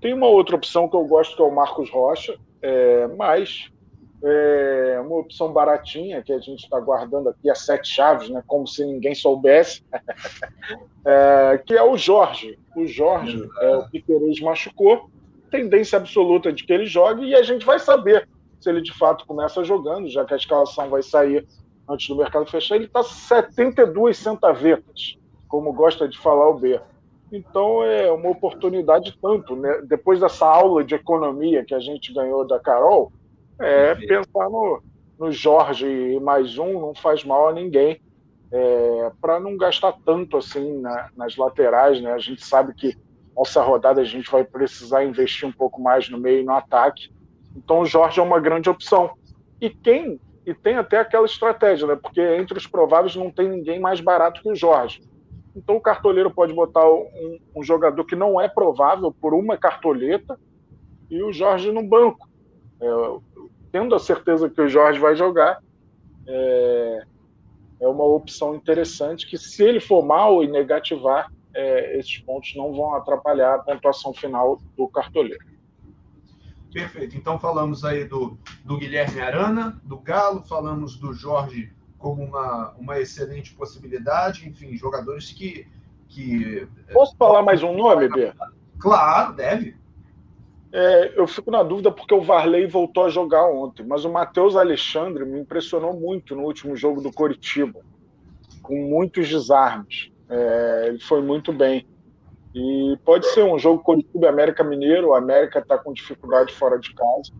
Tem uma outra opção que eu gosto, que é o Marcos Rocha, é, mas é uma opção baratinha que a gente está guardando aqui a sete chaves, né, como se ninguém soubesse, *laughs* é, que é o Jorge. O Jorge, é, o Piqueires machucou, tendência absoluta de que ele jogue e a gente vai saber se ele de fato começa jogando, já que a escalação vai sair antes do mercado fechar, ele está 72 centavetas, como gosta de falar o B. Então é uma oportunidade tanto, né? depois dessa aula de economia que a gente ganhou da Carol, é pensar no, no Jorge e mais um não faz mal a ninguém, é, para não gastar tanto assim na, nas laterais, né? A gente sabe que nessa rodada a gente vai precisar investir um pouco mais no meio e no ataque. Então o Jorge é uma grande opção. E quem e tem até aquela estratégia, né? Porque entre os prováveis não tem ninguém mais barato que o Jorge. Então o cartoleiro pode botar um, um jogador que não é provável por uma cartoleta e o Jorge no banco. É, tendo a certeza que o Jorge vai jogar, é, é uma opção interessante que, se ele for mal e negativar, é, esses pontos não vão atrapalhar a pontuação final do cartoleiro. Perfeito. Então falamos aí do, do Guilherme Arana, do Galo, falamos do Jorge como uma, uma excelente possibilidade, enfim, jogadores que. que Posso falar mais um nome, Bê? Claro, deve. É, eu fico na dúvida porque o Varley voltou a jogar ontem, mas o Matheus Alexandre me impressionou muito no último jogo do Coritiba, com muitos desarmes. É, ele foi muito bem. E pode ser um jogo Curitiba e América Mineiro, o América está com dificuldade fora de casa.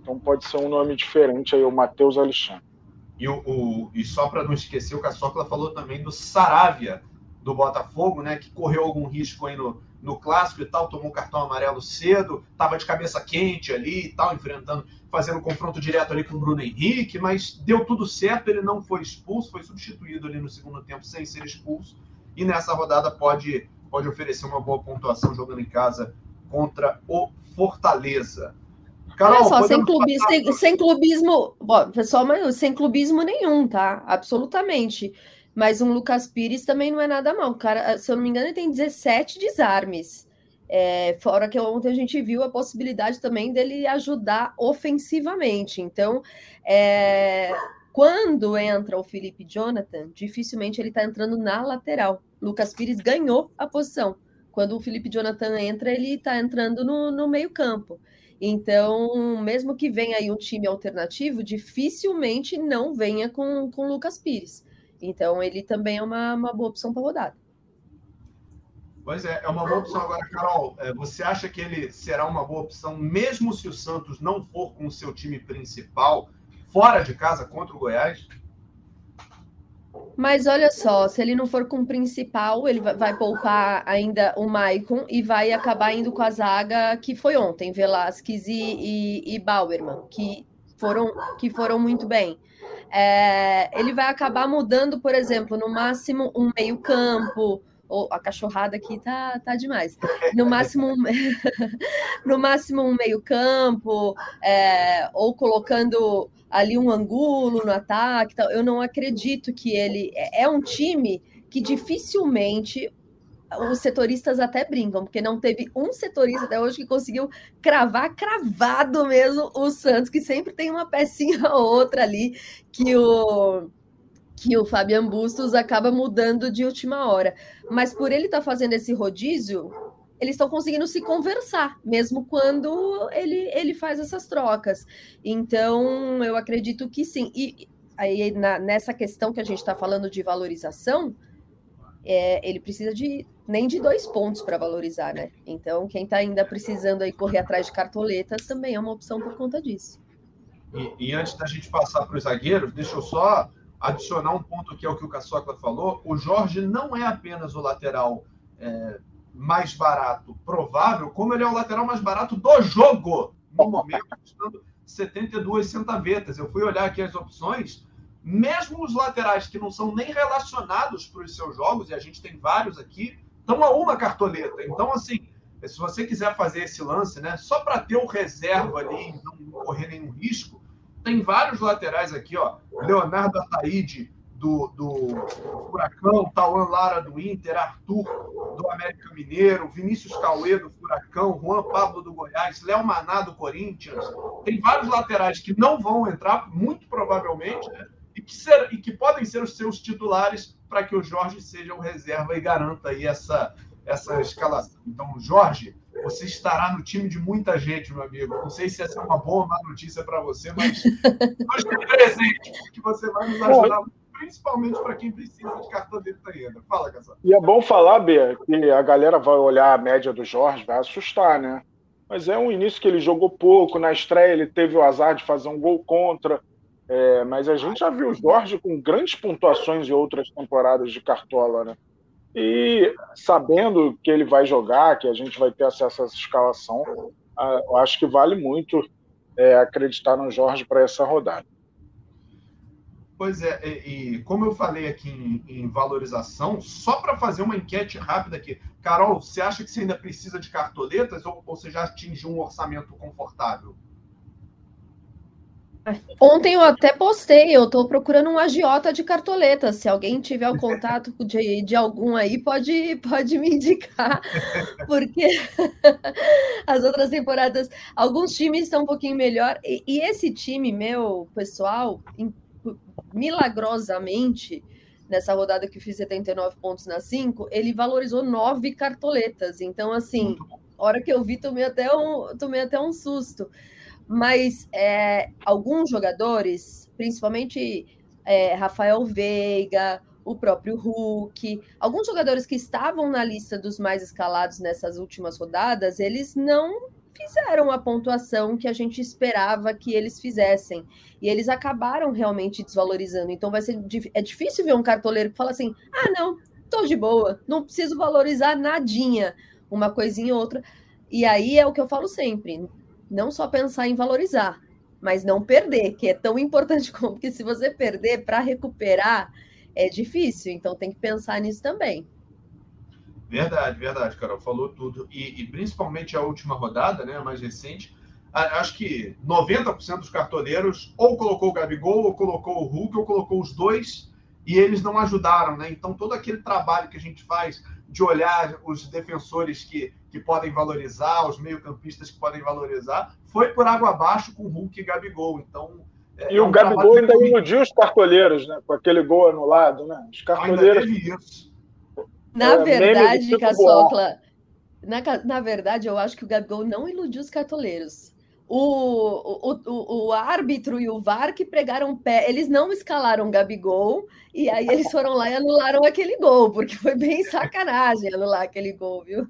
Então pode ser um nome diferente aí, o Matheus Alexandre. E, o, o e só para não esquecer, o Caçocla falou também do Saravia, do Botafogo, né? Que correu algum risco aí no, no clássico e tal, tomou cartão amarelo cedo, estava de cabeça quente ali e tal, enfrentando, fazendo confronto direto ali com o Bruno Henrique, mas deu tudo certo, ele não foi expulso, foi substituído ali no segundo tempo sem ser expulso, e nessa rodada pode pode oferecer uma boa pontuação jogando em casa contra o Fortaleza. Carol, Olha só, sem, clubi sem, sem, clubismo, bom, pessoal, mas sem clubismo nenhum, tá? Absolutamente. Mas um Lucas Pires também não é nada mal. cara, se eu não me engano, ele tem 17 desarmes. É, fora que ontem a gente viu a possibilidade também dele ajudar ofensivamente. Então, é, quando entra o Felipe Jonathan, dificilmente ele está entrando na lateral. Lucas Pires ganhou a posição. Quando o Felipe Jonathan entra, ele está entrando no, no meio-campo. Então, mesmo que venha aí um time alternativo, dificilmente não venha com o Lucas Pires. Então, ele também é uma, uma boa opção para rodada. Pois é, é uma boa opção. Agora, Carol, é, você acha que ele será uma boa opção, mesmo se o Santos não for com o seu time principal? fora de casa contra o Goiás. Mas olha só, se ele não for com o principal, ele vai poupar ainda o Maicon e vai acabar indo com a zaga que foi ontem, Velasquez e, e, e Bauerman, que foram, que foram muito bem. É, ele vai acabar mudando, por exemplo, no máximo um meio-campo, ou a cachorrada aqui tá, tá demais. No máximo, um, *laughs* no máximo um meio-campo, é, ou colocando ali um angulo no ataque. Eu não acredito que ele é, é um time que dificilmente os setoristas até brincam, porque não teve um setorista até hoje que conseguiu cravar cravado mesmo o Santos, que sempre tem uma pecinha ou outra ali que o que o Fabian Bustos acaba mudando de última hora. Mas por ele estar tá fazendo esse rodízio, eles estão conseguindo se conversar, mesmo quando ele, ele faz essas trocas. Então, eu acredito que sim. E aí, na, nessa questão que a gente está falando de valorização, é, ele precisa de nem de dois pontos para valorizar, né? Então, quem está ainda precisando aí correr atrás de cartoletas também é uma opção por conta disso. E, e antes da gente passar para os zagueiros, deixa eu só adicionar um ponto que é o que o Caçocla falou. O Jorge não é apenas o lateral é, mais barato provável, como ele é o lateral mais barato do jogo, no momento, custando 72 centavetas. Eu fui olhar aqui as opções, mesmo os laterais que não são nem relacionados para os seus jogos, e a gente tem vários aqui, estão a uma cartoleta. Então, assim, se você quiser fazer esse lance, né, só para ter o reserva ali e não correr nenhum risco, tem vários laterais aqui, ó. Leonardo Ataíde, do, do Furacão, Tauan Lara do Inter, Arthur do América Mineiro, Vinícius Cauê do Furacão, Juan Pablo do Goiás, Léo Maná do Corinthians. Tem vários laterais que não vão entrar, muito provavelmente, né? e, que ser, e que podem ser os seus titulares para que o Jorge seja o reserva e garanta aí essa, essa escalação. Então, Jorge, você estará no time de muita gente, meu amigo. Não sei se essa é uma boa ou má notícia para você, mas *laughs* hoje presente, porque você vai nos ajudar principalmente para quem precisa de cartão de ainda. Fala, Casal. E é bom falar, Bia, que a galera vai olhar a média do Jorge, vai assustar, né? Mas é um início que ele jogou pouco, na estreia ele teve o azar de fazer um gol contra. É, mas a gente já viu o Jorge com grandes pontuações em outras temporadas de Cartola, né? E sabendo que ele vai jogar, que a gente vai ter acesso a essa escalação, eu acho que vale muito é, acreditar no Jorge para essa rodada. Pois é, e, e, como eu falei aqui em, em valorização, só para fazer uma enquete rápida aqui, Carol, você acha que você ainda precisa de cartoletas ou, ou você já atingiu um orçamento confortável? Ontem eu até postei, eu estou procurando um agiota de cartoletas. Se alguém tiver o contato *laughs* de, de algum aí, pode, pode me indicar, *laughs* porque *laughs* as outras temporadas, alguns times estão um pouquinho melhor. E, e esse time meu, pessoal, milagrosamente, nessa rodada que fiz 79 pontos na 5, ele valorizou nove cartoletas. Então, assim, hora que eu vi, tomei até um, tomei até um susto mas é, alguns jogadores, principalmente é, Rafael Veiga, o próprio Hulk, alguns jogadores que estavam na lista dos mais escalados nessas últimas rodadas, eles não fizeram a pontuação que a gente esperava que eles fizessem. E eles acabaram realmente desvalorizando. Então vai ser é difícil ver um cartoleiro que fala assim: "Ah, não, tô de boa, não preciso valorizar nadinha, uma coisinha ou outra". E aí é o que eu falo sempre, não só pensar em valorizar, mas não perder, que é tão importante *laughs* como que se você perder para recuperar é difícil, então tem que pensar nisso também. Verdade, verdade, Carol, falou tudo. E, e principalmente a última rodada, né, a mais recente, acho que 90% dos cartoleiros ou colocou o Gabigol, ou colocou o Hulk, ou colocou os dois, e eles não ajudaram, né? Então todo aquele trabalho que a gente faz de olhar os defensores que que podem valorizar, os meio-campistas que podem valorizar, foi por água abaixo com Hulk e Gabigol. Então, é, e é um o Gabigol ainda iludiu os cartoleiros, né? Com aquele gol anulado, né? Os cartoleiros. Na é, verdade, Caçocla, na, na verdade, eu acho que o Gabigol não iludiu os cartoleiros. O, o, o, o, árbitro e o VAR que pregaram pé, eles não escalaram Gabigol, e aí eles foram lá e anularam aquele gol, porque foi bem sacanagem anular aquele gol, viu?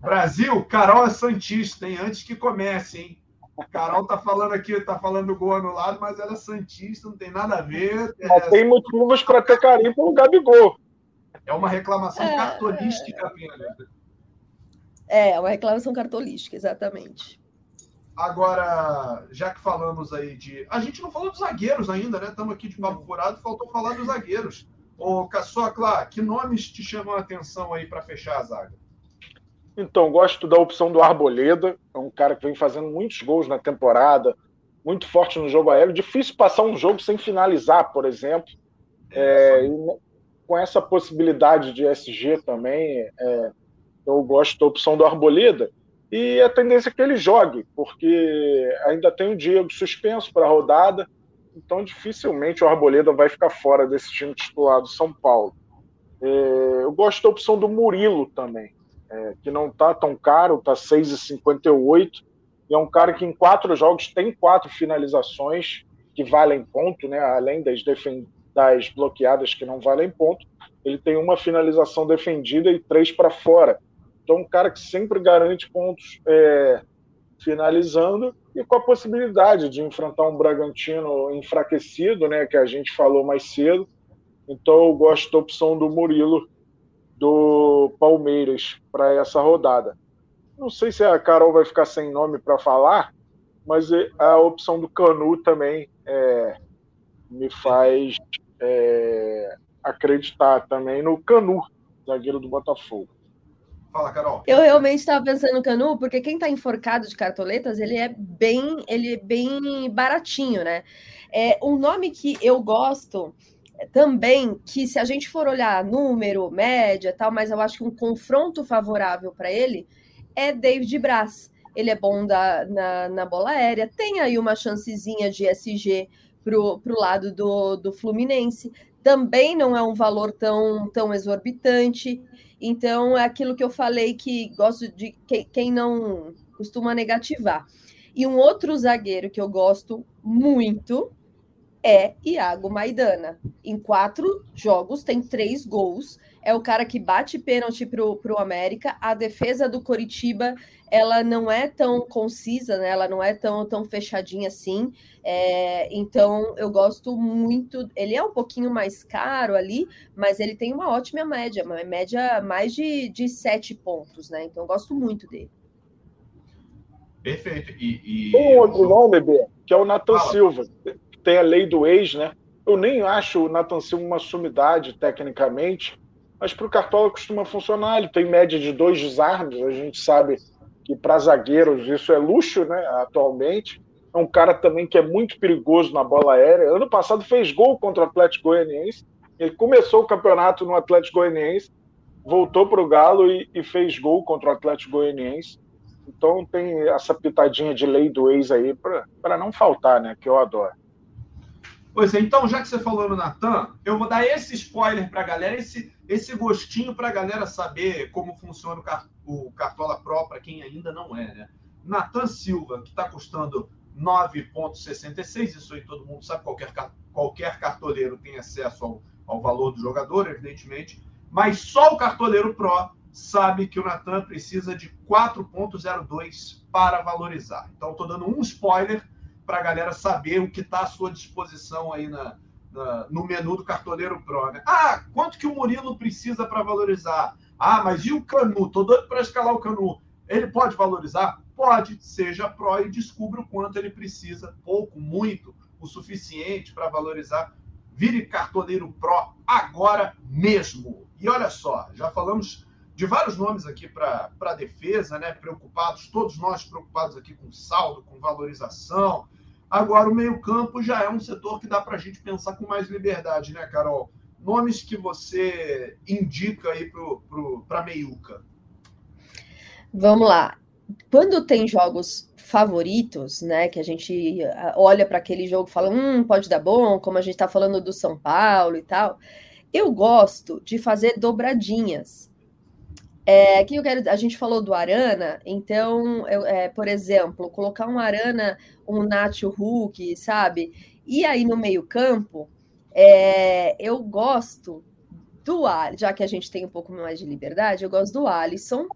Brasil, Carol é Santista, hein? Antes que comece, hein? Carol tá falando aqui, tá falando do gol anulado, mas ela é Santista, não tem nada a ver. É... tem motivos para ter carinho pelo Gabigol. É uma reclamação é... cartolística apenas. É, é uma reclamação cartolística, exatamente. Agora, já que falamos aí de. A gente não falou dos zagueiros ainda, né? Estamos aqui de papo furado, faltou falar dos zagueiros. Ô, Caçocla, que nomes te chamam a atenção aí para fechar a zaga? Então, gosto da opção do Arboleda, é um cara que vem fazendo muitos gols na temporada, muito forte no jogo aéreo. Difícil passar um jogo sem finalizar, por exemplo. É, com essa possibilidade de SG também, é, eu gosto da opção do Arboleda. E a tendência é que ele jogue, porque ainda tem o Diego suspenso para a rodada, então dificilmente o Arboleda vai ficar fora desse time titular do São Paulo. É, eu gosto da opção do Murilo também é, que não está tão caro, está 6,58. E é um cara que em quatro jogos tem quatro finalizações que valem ponto, né? além das, das bloqueadas que não valem ponto. Ele tem uma finalização defendida e três para fora. Então, um cara que sempre garante pontos é, finalizando e com a possibilidade de enfrentar um Bragantino enfraquecido, né, que a gente falou mais cedo. Então, eu gosto da opção do Murilo do Palmeiras para essa rodada. Não sei se a Carol vai ficar sem nome para falar, mas a opção do Canu também é, me faz é, acreditar também no Canu, zagueiro do Botafogo. Fala, Carol. Eu realmente estava pensando no Canu, porque quem está enforcado de cartoletas, ele é bem, ele é bem baratinho, né? É um nome que eu gosto também que se a gente for olhar número, média, tal, mas eu acho que um confronto favorável para ele é David Braz. Ele é bom da, na, na bola aérea, tem aí uma chancezinha de SG para o lado do, do Fluminense. Também não é um valor tão, tão exorbitante. Então, é aquilo que eu falei que gosto de quem, quem não costuma negativar. E um outro zagueiro que eu gosto muito, é Iago Maidana. Em quatro jogos, tem três gols. É o cara que bate pênalti para o América. A defesa do Coritiba ela não é tão concisa, né? ela não é tão, tão fechadinha assim. É, então, eu gosto muito. Ele é um pouquinho mais caro ali, mas ele tem uma ótima média, uma média mais de, de sete pontos, né? Então, eu gosto muito dele. Perfeito. E, e... Tem um outro nome, B, que é o Nathan Silva tem a lei do ex, né? Eu nem acho o Nathan Silva uma sumidade tecnicamente, mas para o Cartola costuma funcionar. Ele tem média de dois desarmes. A gente sabe que para zagueiros isso é luxo, né? Atualmente. É um cara também que é muito perigoso na bola aérea. Ano passado fez gol contra o Atlético Goianiense. Ele começou o campeonato no Atlético Goianiense, voltou para o Galo e, e, fez gol contra o Atlético Goianiense. Então tem essa pitadinha de lei do ex aí para não faltar, né? Que eu adoro. Pois é, então, já que você falou no Natan, eu vou dar esse spoiler para a galera, esse, esse gostinho para a galera saber como funciona o, o Cartola Pro, para quem ainda não é, né? Natan Silva, que está custando 9,66, isso aí todo mundo sabe, qualquer, qualquer cartoleiro tem acesso ao, ao valor do jogador, evidentemente, mas só o cartoleiro Pro sabe que o Natan precisa de 4,02 para valorizar. Então, estou dando um spoiler para a galera saber o que está à sua disposição aí na, no menu do Cartoleiro Pro. Né? Ah, quanto que o Murilo precisa para valorizar? Ah, mas e o Canu? Tô doido para escalar o Canu. Ele pode valorizar? Pode, seja Pro e descubra o quanto ele precisa, pouco, muito, o suficiente para valorizar. Vire Cartoleiro Pro agora mesmo. E olha só, já falamos de vários nomes aqui para defesa, né? Preocupados, todos nós preocupados aqui com saldo, com valorização. Agora, o meio-campo já é um setor que dá para a gente pensar com mais liberdade, né, Carol? Nomes que você indica aí para a meiuca. Vamos lá. Quando tem jogos favoritos, né, que a gente ah, olha para aquele jogo e fala, hum, pode dar bom, como a gente está falando do São Paulo e tal, eu gosto de fazer dobradinhas. É, aqui eu quero. A gente falou do Arana, então, eu, é, por exemplo, colocar um Arana, um Nacho Hulk, sabe? E aí no meio-campo, é, eu gosto do já que a gente tem um pouco mais de liberdade, eu gosto do Alisson,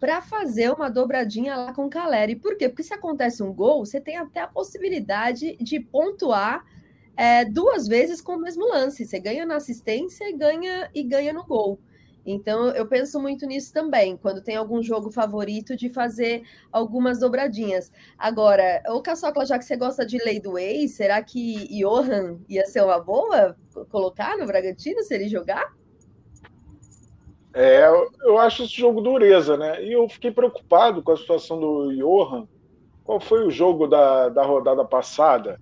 para fazer uma dobradinha lá com o Caleri. Por quê? Porque se acontece um gol, você tem até a possibilidade de pontuar é, duas vezes com o mesmo lance. Você ganha na assistência e ganha e ganha no gol. Então, eu penso muito nisso também, quando tem algum jogo favorito, de fazer algumas dobradinhas. Agora, o Caçocla, já que você gosta de lei do ex, será que Johan ia ser uma boa colocar no Bragantino se ele jogar? É, eu acho esse jogo dureza, né? E eu fiquei preocupado com a situação do Johan. Qual foi o jogo da, da rodada passada?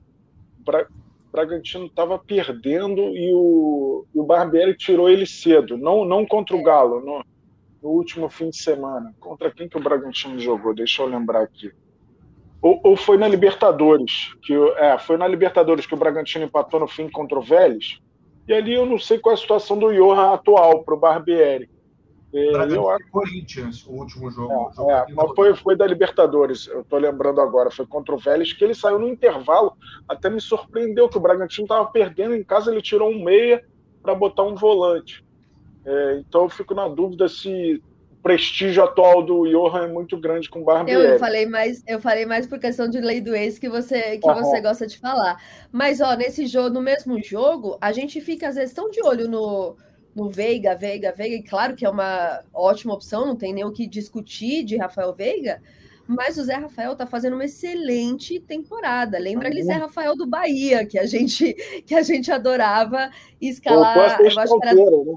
Bragantino estava perdendo e o, o Barbieri tirou ele cedo, não, não contra o Galo, no, no, último fim de semana. Contra quem que o Bragantino jogou? Deixa eu lembrar aqui. Ou, ou foi na Libertadores, que é, foi na Libertadores que o Bragantino empatou no fim contra o Vélez. E ali eu não sei qual é a situação do Johan atual para o Barbieri. É, eu acho... Corinthians, o último jogo. É, é, mas foi, foi da Libertadores, eu estou lembrando agora. Foi contra o Vélez, que ele saiu no intervalo. Até me surpreendeu que o Bragantino estava perdendo em casa, ele tirou um meia para botar um volante. É, então eu fico na dúvida se o prestígio atual do Johan é muito grande com o Barbieri. Eu falei mais, eu falei mais por questão de lei do ex que você que você gosta de falar. Mas ó, nesse jogo, no mesmo jogo, a gente fica às vezes tão de olho no no Veiga, Veiga, Veiga, e claro que é uma ótima opção, não tem nem o que discutir de Rafael Veiga, mas o Zé Rafael está fazendo uma excelente temporada. Lembra aquele Zé Rafael do Bahia, que a gente que a gente adorava escalar. Eu acho que era, né?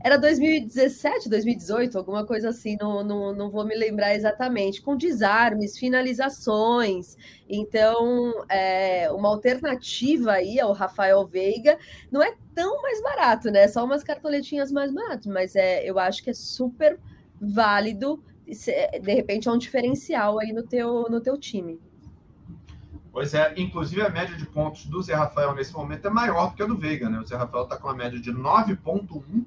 Era 2017, 2018, alguma coisa assim, não, não, não vou me lembrar exatamente, com desarmes, finalizações. Então, é, uma alternativa aí ao Rafael Veiga não é tão mais barato, né? Só umas cartoletinhas mais baratas, mas é, eu acho que é super válido. De repente é um diferencial aí no teu, no teu time. Pois é, inclusive a média de pontos do Zé Rafael nesse momento é maior do que a do Veiga, né? O Zé Rafael está com uma média de 9,1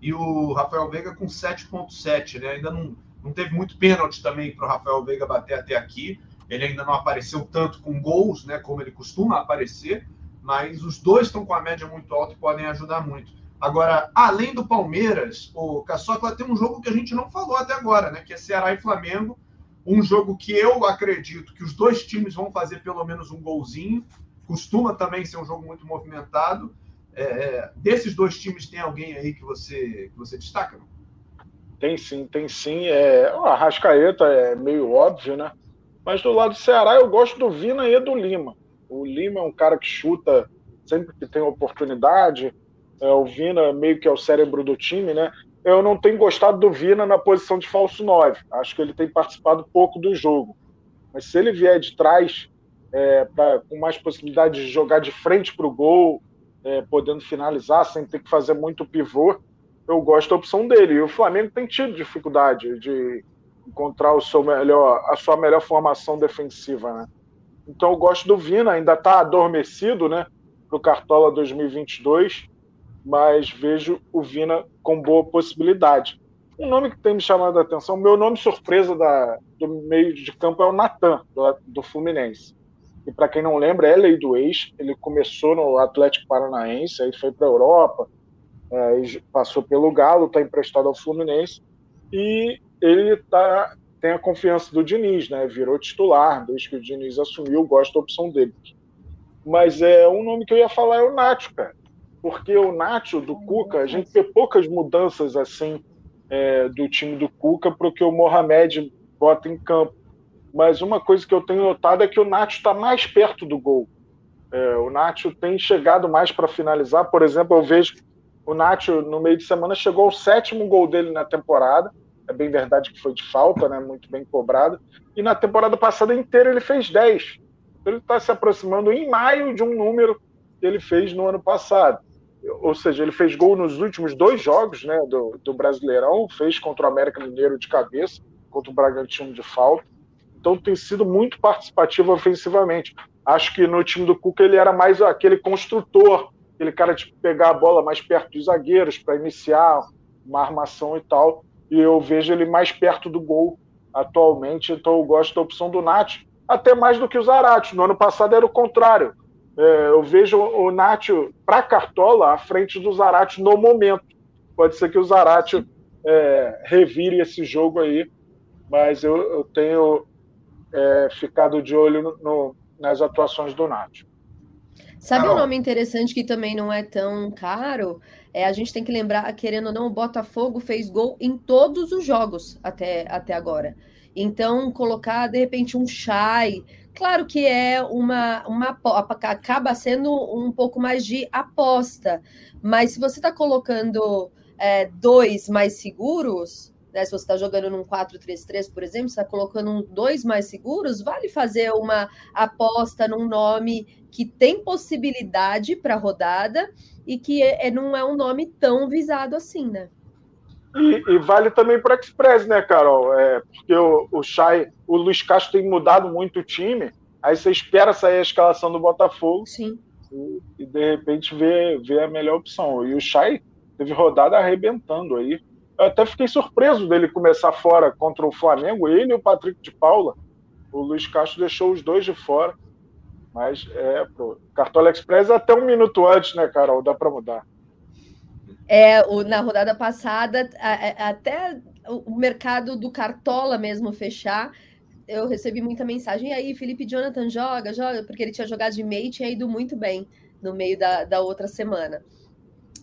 e o Rafael Veiga com 7,7, né? Ainda não, não teve muito pênalti também para o Rafael Veiga bater até aqui. Ele ainda não apareceu tanto com gols, né? Como ele costuma aparecer, mas os dois estão com a média muito alta e podem ajudar muito. Agora, além do Palmeiras, o Caçocla tem um jogo que a gente não falou até agora, né? Que é Ceará e Flamengo. Um jogo que eu acredito que os dois times vão fazer pelo menos um golzinho. Costuma também ser um jogo muito movimentado. É, é, desses dois times, tem alguém aí que você, que você destaca? Tem sim, tem sim. É, o Arrascaeta é meio óbvio, né? Mas do lado do Ceará, eu gosto do Vina e do Lima. O Lima é um cara que chuta sempre que tem oportunidade. É, o Vina meio que é o cérebro do time, né? Eu não tenho gostado do Vina na posição de falso 9. Acho que ele tem participado pouco do jogo. Mas se ele vier de trás, é, pra, com mais possibilidade de jogar de frente para o gol, é, podendo finalizar sem ter que fazer muito pivô, eu gosto da opção dele. E o Flamengo tem tido dificuldade de encontrar o seu melhor, a sua melhor formação defensiva, né? Então eu gosto do Vina, ainda está adormecido, né, para o Cartola 2022, mas vejo o Vina com boa possibilidade. Um nome que tem me chamado a atenção, meu nome surpresa da, do meio de campo é o Natan, do, do Fluminense e para quem não lembra, é lei do ex. Ele começou no Atlético Paranaense, aí foi para a Europa, é, passou pelo Galo, está emprestado ao Fluminense e ele tá, tem a confiança do Diniz, né? Virou titular desde que o Diniz assumiu, gosto da opção dele. Mas é um nome que eu ia falar é o Nacho, cara. Porque o Nacho do Cuca, a gente vê poucas mudanças assim é, do time do Cuca para o que o Mohamed bota em campo mas uma coisa que eu tenho notado é que o Nacho está mais perto do gol. É, o Nacho tem chegado mais para finalizar. Por exemplo, eu vejo o Nacho no meio de semana chegou ao sétimo gol dele na temporada. É bem verdade que foi de falta, né? Muito bem cobrado. E na temporada passada inteira ele fez 10. Então ele está se aproximando em maio de um número que ele fez no ano passado. Ou seja, ele fez gol nos últimos dois jogos né, do, do Brasileirão, fez contra o América Mineiro de cabeça, contra o Bragantino de falta então tem sido muito participativo ofensivamente. Acho que no time do Cuca ele era mais aquele construtor, aquele cara de pegar a bola mais perto dos zagueiros para iniciar uma armação e tal. E eu vejo ele mais perto do gol atualmente, então eu gosto da opção do Nath, até mais do que o Zarate. No ano passado era o contrário. É, eu vejo o Nath para Cartola à frente do Zarate no momento. Pode ser que o Zarate é, revire esse jogo aí mas eu, eu tenho é, ficado de olho no, no, nas atuações do Nacho. Sabe um nome interessante que também não é tão caro? É, a gente tem que lembrar, querendo ou não, o Botafogo fez gol em todos os jogos até, até agora. Então, colocar de repente um Chai, claro que é uma, uma acaba sendo um pouco mais de aposta, mas se você está colocando é, dois mais seguros, né, se você está jogando num 4-3-3, por exemplo, está colocando um dois mais seguros, vale fazer uma aposta num nome que tem possibilidade para rodada e que é, é, não é um nome tão visado assim, né? E, e vale também para Express, né, Carol? É, porque o, o Chay, o Luiz Castro tem mudado muito o time, aí você espera sair a escalação do Botafogo Sim. E, e de repente vê, vê a melhor opção. E o Chay teve rodada arrebentando aí. Eu até fiquei surpreso dele começar fora contra o Flamengo, ele e o Patrick de Paula. O Luiz Castro deixou os dois de fora. Mas é, pro Cartola Express até um minuto antes, né, Carol? Dá para mudar. É, o, na rodada passada, a, a, até o mercado do Cartola mesmo fechar, eu recebi muita mensagem. E aí, Felipe Jonathan joga, joga, porque ele tinha jogado de meio e tinha ido muito bem no meio da, da outra semana.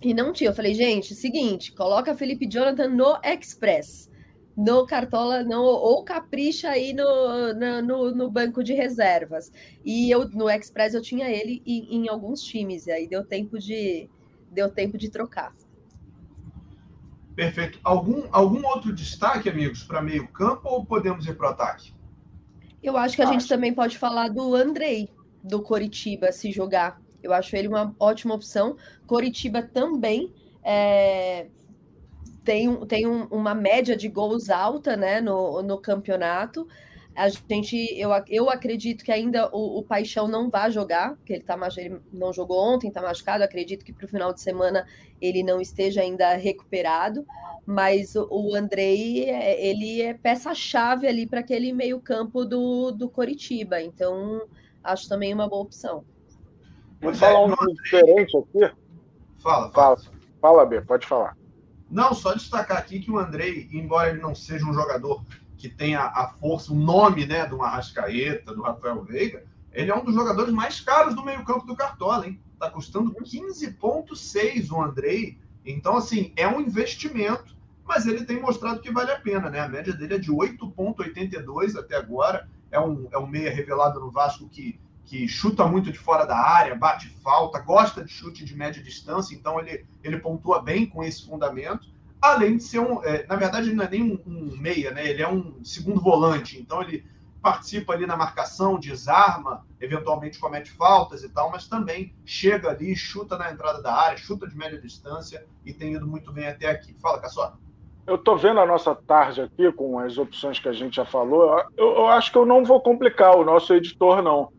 E não tinha. Eu falei, gente, seguinte, coloca Felipe Jonathan no Express. No Cartola, não, ou capricha aí no, no, no, banco de reservas. E eu no Express eu tinha ele em, em alguns times, e aí deu tempo de deu tempo de trocar. Perfeito. Algum, algum outro destaque, amigos, para meio campo ou podemos ir para o ataque? Eu acho que a acho. gente também pode falar do Andrei, do Coritiba, se jogar. Eu acho ele uma ótima opção. Coritiba também é, tem, tem um, uma média de gols alta né, no, no campeonato. A gente, eu, eu acredito que ainda o, o Paixão não vai jogar, porque ele, tá, ele não jogou ontem, está machucado. Acredito que para o final de semana ele não esteja ainda recuperado. Mas o, o Andrei, é, ele é peça-chave ali para aquele meio-campo do, do Coritiba. Então, acho também uma boa opção. Vou falar um nome diferente aqui. Fala, fala. Fala, B, pode falar. Não, só destacar aqui que o Andrei, embora ele não seja um jogador que tem a, a força, o nome né, do Arrascaeta, do Rafael Veiga, ele é um dos jogadores mais caros do meio-campo do Cartola, hein? Tá custando 15,6 o Andrei. Então, assim, é um investimento, mas ele tem mostrado que vale a pena, né? A média dele é de 8,82 até agora. É um, é um meia revelado no Vasco que, que chuta muito de fora da área, bate falta, gosta de chute de média distância, então ele, ele pontua bem com esse fundamento além de ser um. É, na verdade, ele não é nem um, um, meia, né? Ele é um segundo volante. Então ele participa ali na marcação, desarma, eventualmente comete faltas e tal, mas também chega ali, chuta na entrada da área, chuta de média distância e tem ido muito bem até aqui. Fala, Caçó. Eu estou vendo a nossa tarde aqui com as opções que a gente já falou. Eu, eu acho que eu não vou complicar o nosso editor, não.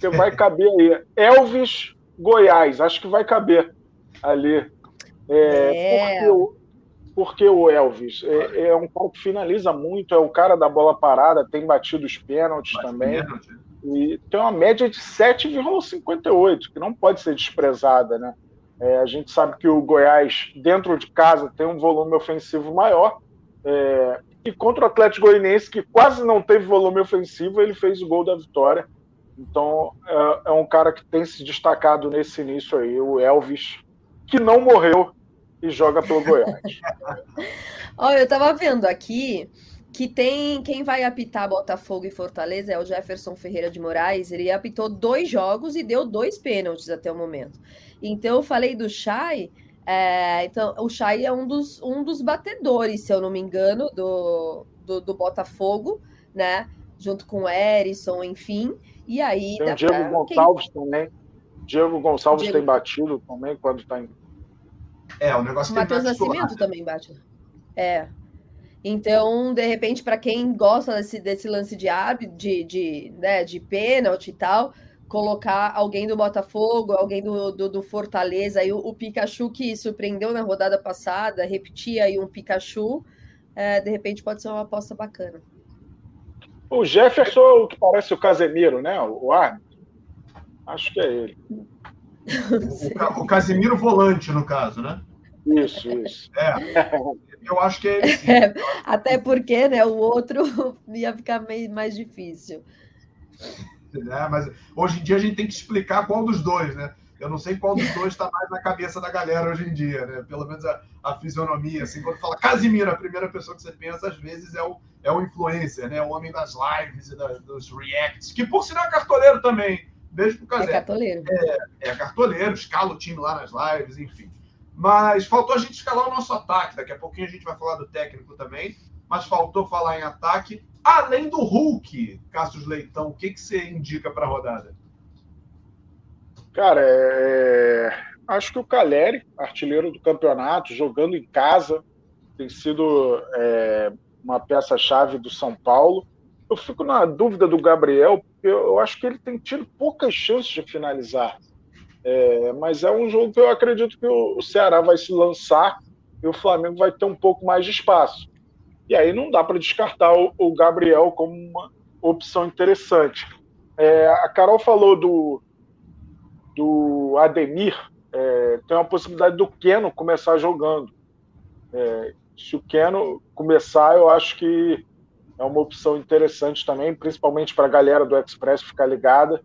Porque vai caber aí. Elvis Goiás, acho que vai caber ali. É, é. Porque porque o Elvis é, é, um cara que finaliza muito, é o cara da bola parada, tem batido os pênaltis também. Pênalti. E tem uma média de 7,58, que não pode ser desprezada, né? É, a gente sabe que o Goiás, dentro de casa, tem um volume ofensivo maior. É, e contra o Atlético Goianiense, que quase não teve volume ofensivo, ele fez o gol da vitória. Então, é, é um cara que tem se destacado nesse início aí, o Elvis, que não morreu e joga pelo Goiás. *laughs* Olha, eu estava vendo aqui que tem quem vai apitar Botafogo e Fortaleza é o Jefferson Ferreira de Moraes. Ele apitou dois jogos e deu dois pênaltis até o momento. Então eu falei do Chay. É, então o Chay é um dos, um dos batedores, se eu não me engano, do, do, do Botafogo, né? Junto com o Erisson, enfim. E aí. Tem o Diego pra... Gonçalves quem... também. Diego Gonçalves Diego... tem batido também quando está em é, o negócio o Matheus Nascimento também bate. É. Então, de repente, para quem gosta desse, desse lance de de, de, né, de pênalti e tal, colocar alguém do Botafogo, alguém do, do, do Fortaleza, aí o, o, Pikachu que surpreendeu na rodada passada, repetir aí um Pikachu, é, de repente pode ser uma aposta bacana. O Jefferson, que parece o Casemiro, né? O árbitro. Acho que é ele. O, o Casemiro volante, no caso, né? Isso, isso. É, eu acho que é, *laughs* é Até porque né, o outro *laughs* ia ficar meio mais difícil. É, mas hoje em dia a gente tem que explicar qual dos dois, né? Eu não sei qual dos dois está mais na cabeça da galera hoje em dia, né? Pelo menos a, a fisionomia. Assim, quando fala Casimiro, a primeira pessoa que você pensa, às vezes, é o, é o influencer, né? O homem das lives e dos reacts, que por sinal é cartoleiro também. Beijo pro Casé. É cartoleiro. É, é cartoleiro, escala o time lá nas lives, enfim. Mas faltou a gente escalar o nosso ataque. Daqui a pouquinho a gente vai falar do técnico também. Mas faltou falar em ataque. Além do Hulk, Cassius Leitão, o que, que você indica para a rodada? Cara, é... acho que o Caleri, artilheiro do campeonato, jogando em casa, tem sido é, uma peça-chave do São Paulo. Eu fico na dúvida do Gabriel, porque eu acho que ele tem tido poucas chances de finalizar. É, mas é um jogo que eu acredito que o Ceará vai se lançar e o Flamengo vai ter um pouco mais de espaço. E aí não dá para descartar o, o, Gabriel como uma opção interessante. É, a Carol falou do, do Ademir, é, tem uma possibilidade do Keno começar jogando. É, se o Keno começar, eu acho que é uma opção interessante também, principalmente para a galera do Express ficar ligada.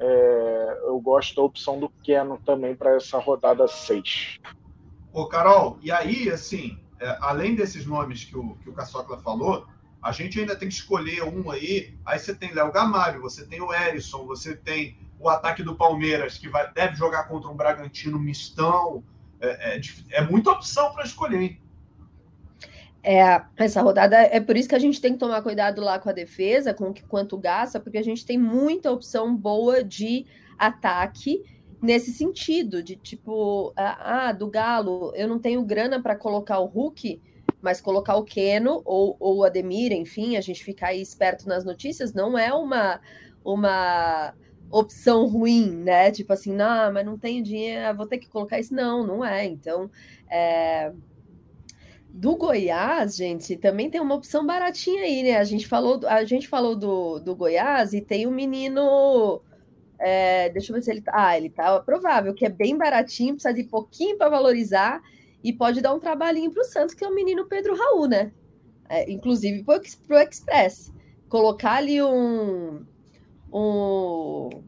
É, eu gosto da opção do Keno também para essa rodada 6. Ô, Carol, e aí, assim, é, além desses nomes que o, que o Caçocla falou, a gente ainda tem que escolher um aí. Aí você tem Léo Gamalho, você tem o Erisson, você tem o ataque do Palmeiras, que vai, deve jogar contra um Bragantino mistão. É, é, é muita opção para escolher, hein? É, essa rodada é por isso que a gente tem que tomar cuidado lá com a defesa, com que, quanto gasta, porque a gente tem muita opção boa de ataque nesse sentido, de tipo, ah, do Galo, eu não tenho grana para colocar o Hulk, mas colocar o Keno ou, ou o Ademir, enfim, a gente ficar aí esperto nas notícias, não é uma, uma opção ruim, né? Tipo assim, não, mas não tenho dinheiro, vou ter que colocar isso. Não, não é. Então, é, do Goiás, gente, também tem uma opção baratinha aí, né? A gente falou, a gente falou do, do Goiás e tem um menino. É, deixa eu ver se ele tá. Ah, ele tá provável, que é bem baratinho, precisa de pouquinho para valorizar e pode dar um trabalhinho para o Santos, que é o menino Pedro Raul, né? É, inclusive para o Express. Colocar ali um, um.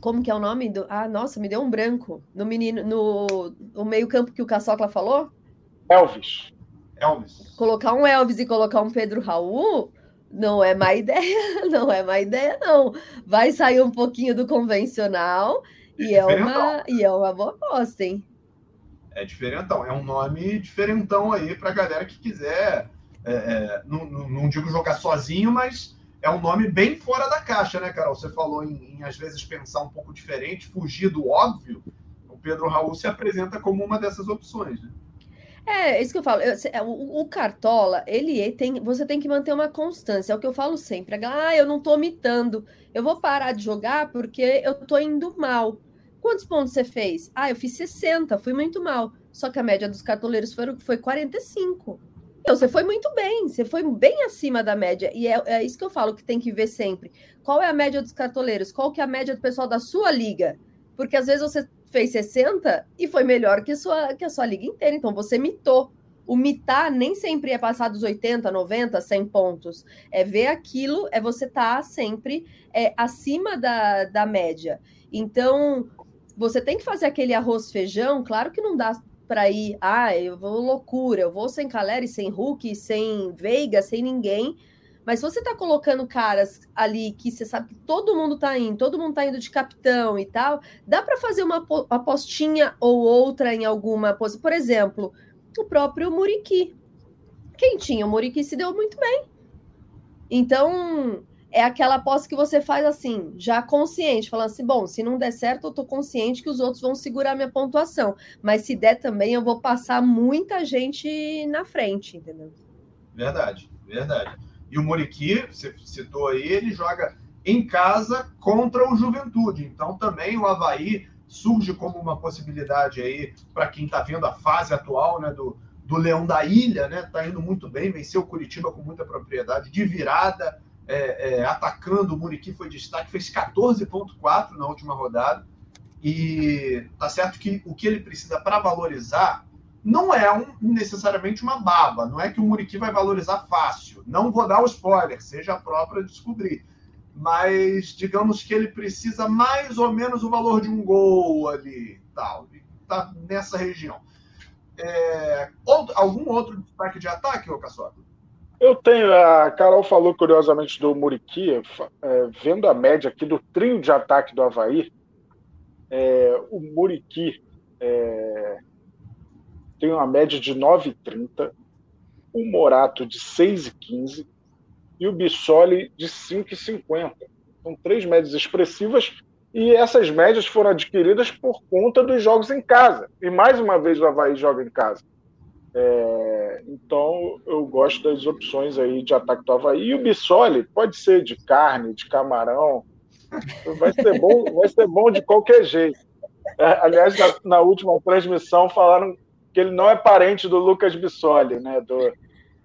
Como que é o nome do. Ah, nossa, me deu um branco. No menino, no, no meio-campo que o Caçocla falou? Elvis. Elvis. Colocar um Elvis e colocar um Pedro Raul não é má *laughs* ideia, não é má ideia, não. Vai sair um pouquinho do convencional é e, é uma, e é uma boa aposta, hein? É diferentão, é um nome diferentão aí para galera que quiser. É, é, não, não, não, digo jogar sozinho, mas é um nome bem fora da caixa, né, Carol? Você falou em, em às vezes pensar um pouco diferente, fugir do óbvio. O Pedro Raul se apresenta como uma dessas opções, né? É, é, isso que eu falo. Eu, é, o, o, Cartola, ele tem. Você tem que manter uma constância. É o que eu falo sempre. Ah, eu não tô mitando. Eu vou parar de jogar porque eu tô indo mal. Quantos pontos você fez? Ah, eu fiz 60, fui muito mal. Só que a média dos cartoleiros foi, foi 45. Então, você foi muito bem, você foi bem acima da média. E é, é isso que eu falo que tem que ver sempre. Qual é a média dos cartoleiros? Qual que é a média do pessoal da sua liga? Porque às vezes você fez 60 e foi melhor que a sua, que a sua liga inteira. Então você mitou. O mitar nem sempre é passar dos 80, 90, 100 pontos. É ver aquilo, é você estar tá sempre é, acima da, da média. Então, você tem que fazer aquele arroz feijão. Claro que não dá para ir, ah, eu vou loucura, eu vou sem Caleri, sem Hulk, sem Veiga, sem ninguém mas se você está colocando caras ali que você sabe que todo mundo está indo, todo mundo está indo de capitão e tal, dá para fazer uma apostinha ou outra em alguma posição. Por exemplo, o próprio Muriqui. Quem tinha o Muriqui se deu muito bem. Então, é aquela aposta que você faz assim, já consciente, falando assim: bom, se não der certo, eu tô consciente que os outros vão segurar minha pontuação. Mas se der também, eu vou passar muita gente na frente, entendeu? Verdade, verdade. E o Muriqui, você citou aí, ele joga em casa contra o Juventude. Então também o Havaí surge como uma possibilidade aí para quem está vendo a fase atual né, do, do Leão da Ilha, né? Está indo muito bem, venceu o Curitiba com muita propriedade, de virada, é, é, atacando. O Muriqui foi destaque, fez 14,4 na última rodada. E tá certo que o que ele precisa para valorizar não é um, necessariamente uma baba, não é que o Muriqui vai valorizar fácil. Não vou dar o spoiler, seja a própria descobrir. Mas digamos que ele precisa mais ou menos o valor de um gol ali, tal, tá nessa região. É, outro, algum outro destaque de ataque, ô Caçoca? Eu tenho, a Carol falou curiosamente do Muriqui, é, vendo a média aqui do trio de ataque do Havaí, é, o Muriqui é, tem uma média de 9,30, o Morato de 6,15 e o Bissoli de 5,50. São três médias expressivas e essas médias foram adquiridas por conta dos jogos em casa. E mais uma vez o Havaí joga em casa. É, então eu gosto das opções aí de ataque do Havaí. E o Bissoli pode ser de carne, de camarão. Vai ser bom, vai ser bom de qualquer jeito. É, aliás, na, na, última transmissão falaram que ele não é parente do Lucas Bissoli, né? Do,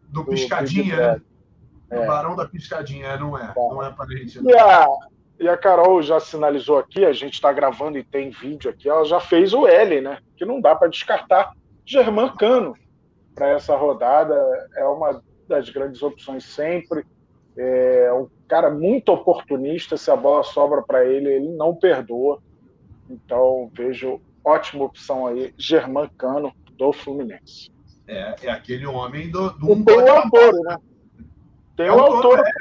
do, do Piscadinha, né? É. O Barão da Piscadinha, não é. Tá. Não é parente. E a, e a Carol já sinalizou aqui, a gente está gravando e tem vídeo aqui, ela já fez o L, né? Que não dá para descartar. Germán Cano para essa rodada é uma das grandes opções sempre. É um cara muito oportunista, se a bola sobra para ele, ele não perdoa. Então vejo ótima opção aí, Germán Cano do Fluminense. É, é aquele homem do, do um tem o autor, né? Tem é o autor. É,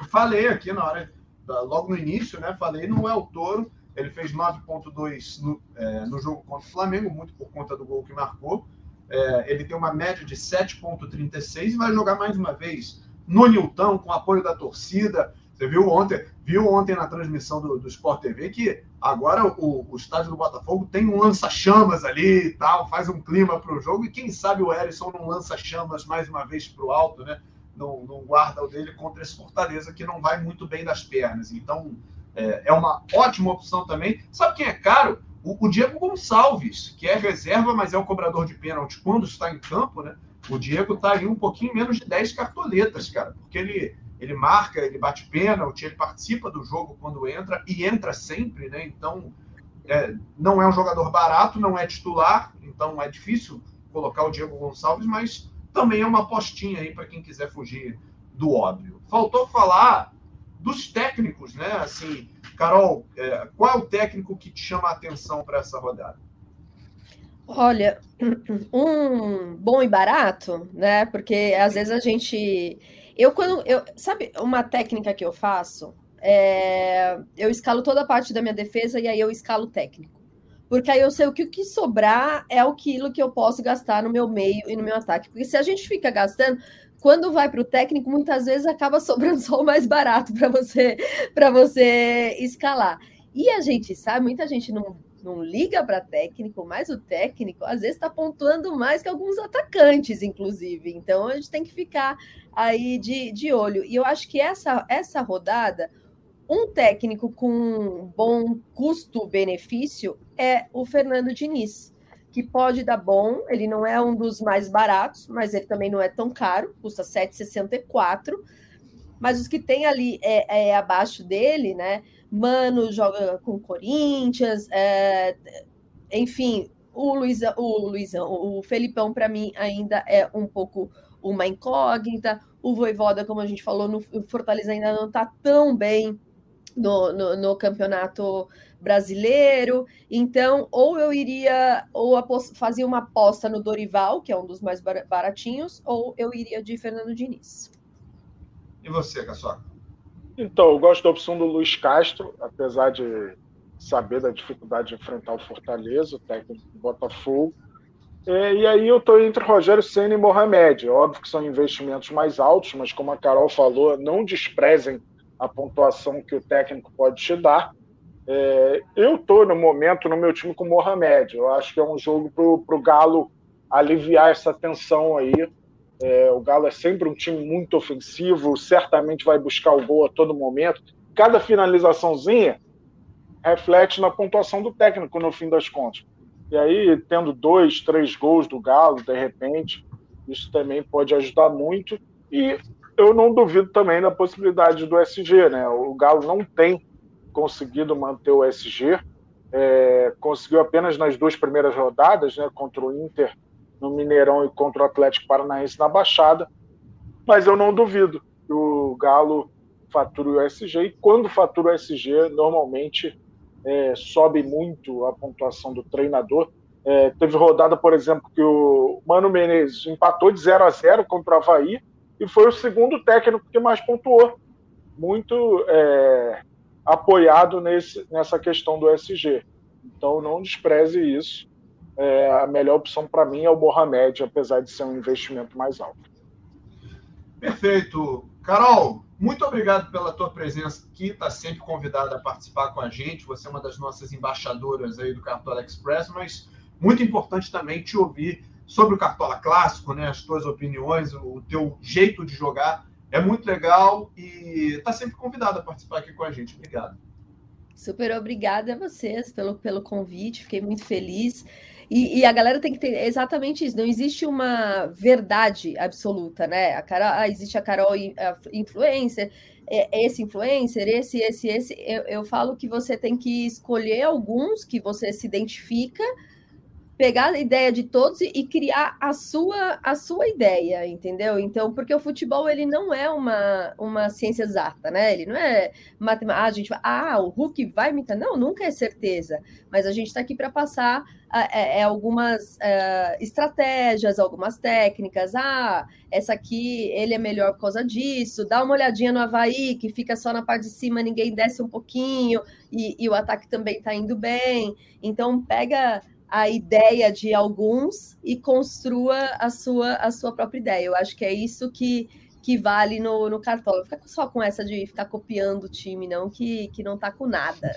eu falei aqui na hora, logo no início, né? Falei no El Toro. Ele fez 9,2 no, é, no jogo contra o Flamengo, muito por conta do gol que marcou. É, ele tem uma média de 7,36 e vai jogar mais uma vez no Nilton, com apoio da torcida. Você viu ontem, viu ontem na transmissão do, do Sport TV que agora o, o estádio do Botafogo tem um lança-chamas ali e tal, faz um clima para o jogo, e quem sabe o Erisson não lança chamas mais uma vez para o alto, né? Não, não guarda o dele contra esse Fortaleza que não vai muito bem das pernas. Então é, é uma ótima opção também. Sabe quem é caro? O, o, Diego Gonçalves, que é reserva, mas é o cobrador de pênalti quando está em campo, né? O Diego está aí um pouquinho menos de 10 cartoletas, cara, porque ele ele marca, ele bate pênalti, ele participa do jogo quando entra e entra sempre, né? Então, é, não é um jogador barato, não é titular, então é difícil colocar o Diego Gonçalves, mas também é uma apostinha aí para quem quiser fugir do óbvio. Faltou falar dos técnicos, né? Assim, Carol, é, qual é o técnico que te chama a atenção para essa rodada? Olha, *clears throat* um bom e barato, né? Porque às vezes a gente eu, quando. Eu, sabe uma técnica que eu faço? É, eu escalo toda a parte da minha defesa e aí eu escalo técnico. Porque aí eu sei o que, o que sobrar é aquilo que eu posso gastar no meu meio e no meu ataque. Porque se a gente fica gastando, quando vai para o técnico, muitas vezes acaba sobrando *laughs* só o mais barato para você para você escalar. E a gente sabe, muita gente não, não liga para técnico, mas o técnico às vezes está pontuando mais que alguns atacantes, inclusive. Então a gente tem que ficar aí de, de olho. E eu acho que essa, essa rodada, um técnico com bom custo-benefício é o Fernando Diniz, que pode dar bom. Ele não é um dos mais baratos, mas ele também não é tão caro, custa 7,64. Mas os que tem ali é, é abaixo dele, né? Mano joga com Corinthians, é, enfim, o Luizão, o Luizão, o Felipão, para mim, ainda é um pouco uma incógnita. O Voivoda, como a gente falou, no Fortaleza ainda não está tão bem no, no, no, campeonato brasileiro. Então, ou eu iria, ou fazia uma aposta no Dorival, que é um dos mais baratinhos, ou eu iria de Fernando Diniz. E você, Caçoca? Então, eu gosto da opção do Luiz Castro, apesar de saber da dificuldade de enfrentar o Fortaleza, o técnico do Botafogo. É, e aí eu estou entre Rogério Senna e Mohamed. Óbvio que são investimentos mais altos, mas como a Carol falou, não desprezem a pontuação que o técnico pode te dar. É, eu estou, no momento, no meu time com o Mohamed. Eu acho que é um jogo para o Galo aliviar essa tensão aí é, o Galo é sempre um time muito ofensivo, certamente vai buscar o gol a todo momento. Cada finalizaçãozinha reflete na pontuação do técnico no fim das contas. E aí, tendo dois, três gols do Galo, de repente, isso também pode ajudar muito. E eu não duvido também da possibilidade do SG, né? O Galo não tem conseguido manter o SG, é, conseguiu apenas nas duas primeiras rodadas, né? Contra o Inter no Mineirão e contra o Atlético Paranaense na Baixada, mas eu não duvido que o Galo fature o SG, e quando fatura o SG, normalmente é, sobe muito a pontuação do treinador. É, teve rodada, por exemplo, que o Mano Menezes empatou de 0 a 0 contra o Havaí e foi o segundo técnico que mais pontuou. Muito é, apoiado nesse, nessa questão do SG. Então não despreze isso. É, a melhor opção para mim é o Mohamed, apesar de ser um investimento mais alto. Perfeito. Carol, muito obrigado pela tua presença aqui. Está sempre convidada a participar com a gente. Você é uma das nossas embaixadoras aí do Cartola Express, mas muito importante também te ouvir sobre o Cartola Clássico, né? As tuas opiniões, o teu jeito de jogar. É muito legal e está sempre convidada a participar aqui com a gente. Obrigado. Super obrigada a vocês pelo, pelo convite, fiquei muito feliz. E, e, a galera tem que ter exatamente isso. Não existe uma verdade absoluta, né? A Carol, ah, existe a Carol a influencer, é, esse influencer, esse, esse, esse. Eu, eu falo que você tem que escolher alguns que você se identifica pegar a ideia de todos e, criar a sua a sua ideia, entendeu? Então, porque o futebol ele não é uma, uma ciência exata, né? Ele não é matemática, ah, a gente vai, ah, o Hulk vai imitar, não, nunca é certeza, mas a gente está aqui para passar é, é, algumas é, estratégias, algumas técnicas, ah, essa aqui ele é melhor por causa disso, dá uma olhadinha no Havaí, que fica só na parte de cima, ninguém desce um pouquinho, e, e o ataque também está indo bem, então pega a ideia de alguns e construa a sua, a sua própria ideia. Eu acho que é isso que, que vale no, no cartola. Fica só com essa de ficar copiando o time, não, que, que não tá com nada. *laughs*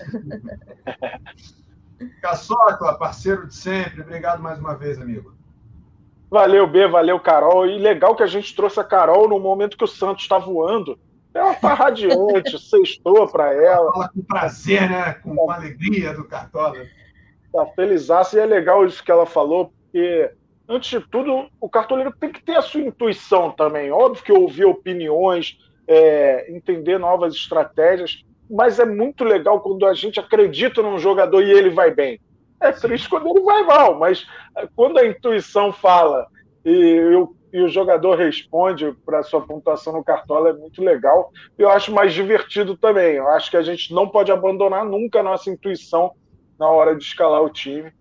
Caçocla, parceiro de sempre, obrigado mais uma vez, amigo. Valeu, B, valeu, Carol. E legal que a gente trouxe a Carol no momento que o Santos está voando. Ela tá radiante, sextou para ela. Fala com prazer, né? Com alegria do Cartola. Tá feliz e é legal isso que ela falou, porque, antes de tudo, o cartoleiro tem que ter a sua intuição também. Óbvio que ouvir opiniões, é, entender novas estratégias, mas é muito legal quando a gente acredita num jogador e ele vai bem. É triste quando ele vai mal, mas é, quando a intuição fala e, eu, e o jogador responde para a sua pontuação no cartola, é muito legal. Eu acho mais divertido também. Eu acho que a gente não pode abandonar nunca a nossa intuição na hora de escalar o time.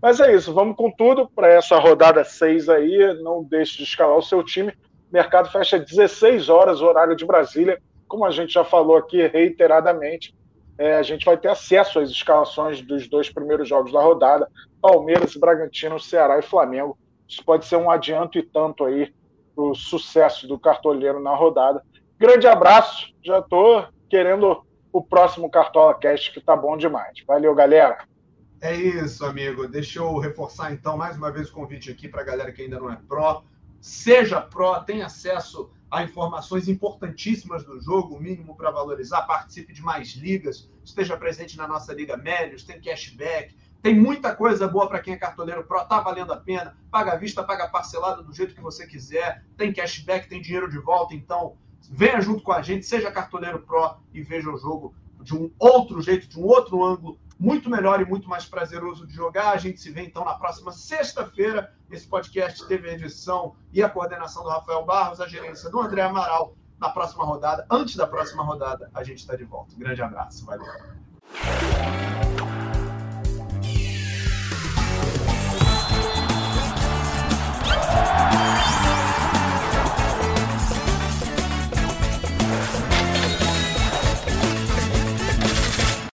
Mas é isso, vamos com tudo para essa rodada 6 aí. Não deixe de escalar o seu time. O mercado fecha 16 horas, horário de Brasília. Como a gente já falou aqui reiteradamente, é, a gente vai ter acesso às escalações dos dois primeiros jogos da rodada: Palmeiras, Bragantino, Ceará e Flamengo. Isso pode ser um adianto e tanto aí para o sucesso do cartoleiro na rodada. Grande abraço, já estou querendo o próximo Cartola Cast, que tá bom demais. Valeu, galera. É isso, amigo. Deixa eu reforçar então mais uma vez o convite aqui para a galera que ainda não é pró. Seja pró, tenha acesso a informações importantíssimas do jogo, o mínimo para valorizar, participe de mais ligas, esteja presente na nossa Liga Médios, tem cashback, tem muita coisa boa para quem é cartoleiro pró, tá valendo a pena, paga à vista, paga parcelado do jeito que você quiser, tem cashback, tem dinheiro de volta, então Venha junto com a gente, seja cartoleiro pro e veja o jogo de um outro jeito, de um outro ângulo, muito melhor e muito mais prazeroso de jogar. A gente se vê então na próxima sexta-feira. Esse podcast teve a edição e a coordenação do Rafael Barros, a gerência do André Amaral. Na próxima rodada, antes da próxima rodada, a gente está de volta. Um grande abraço, valeu.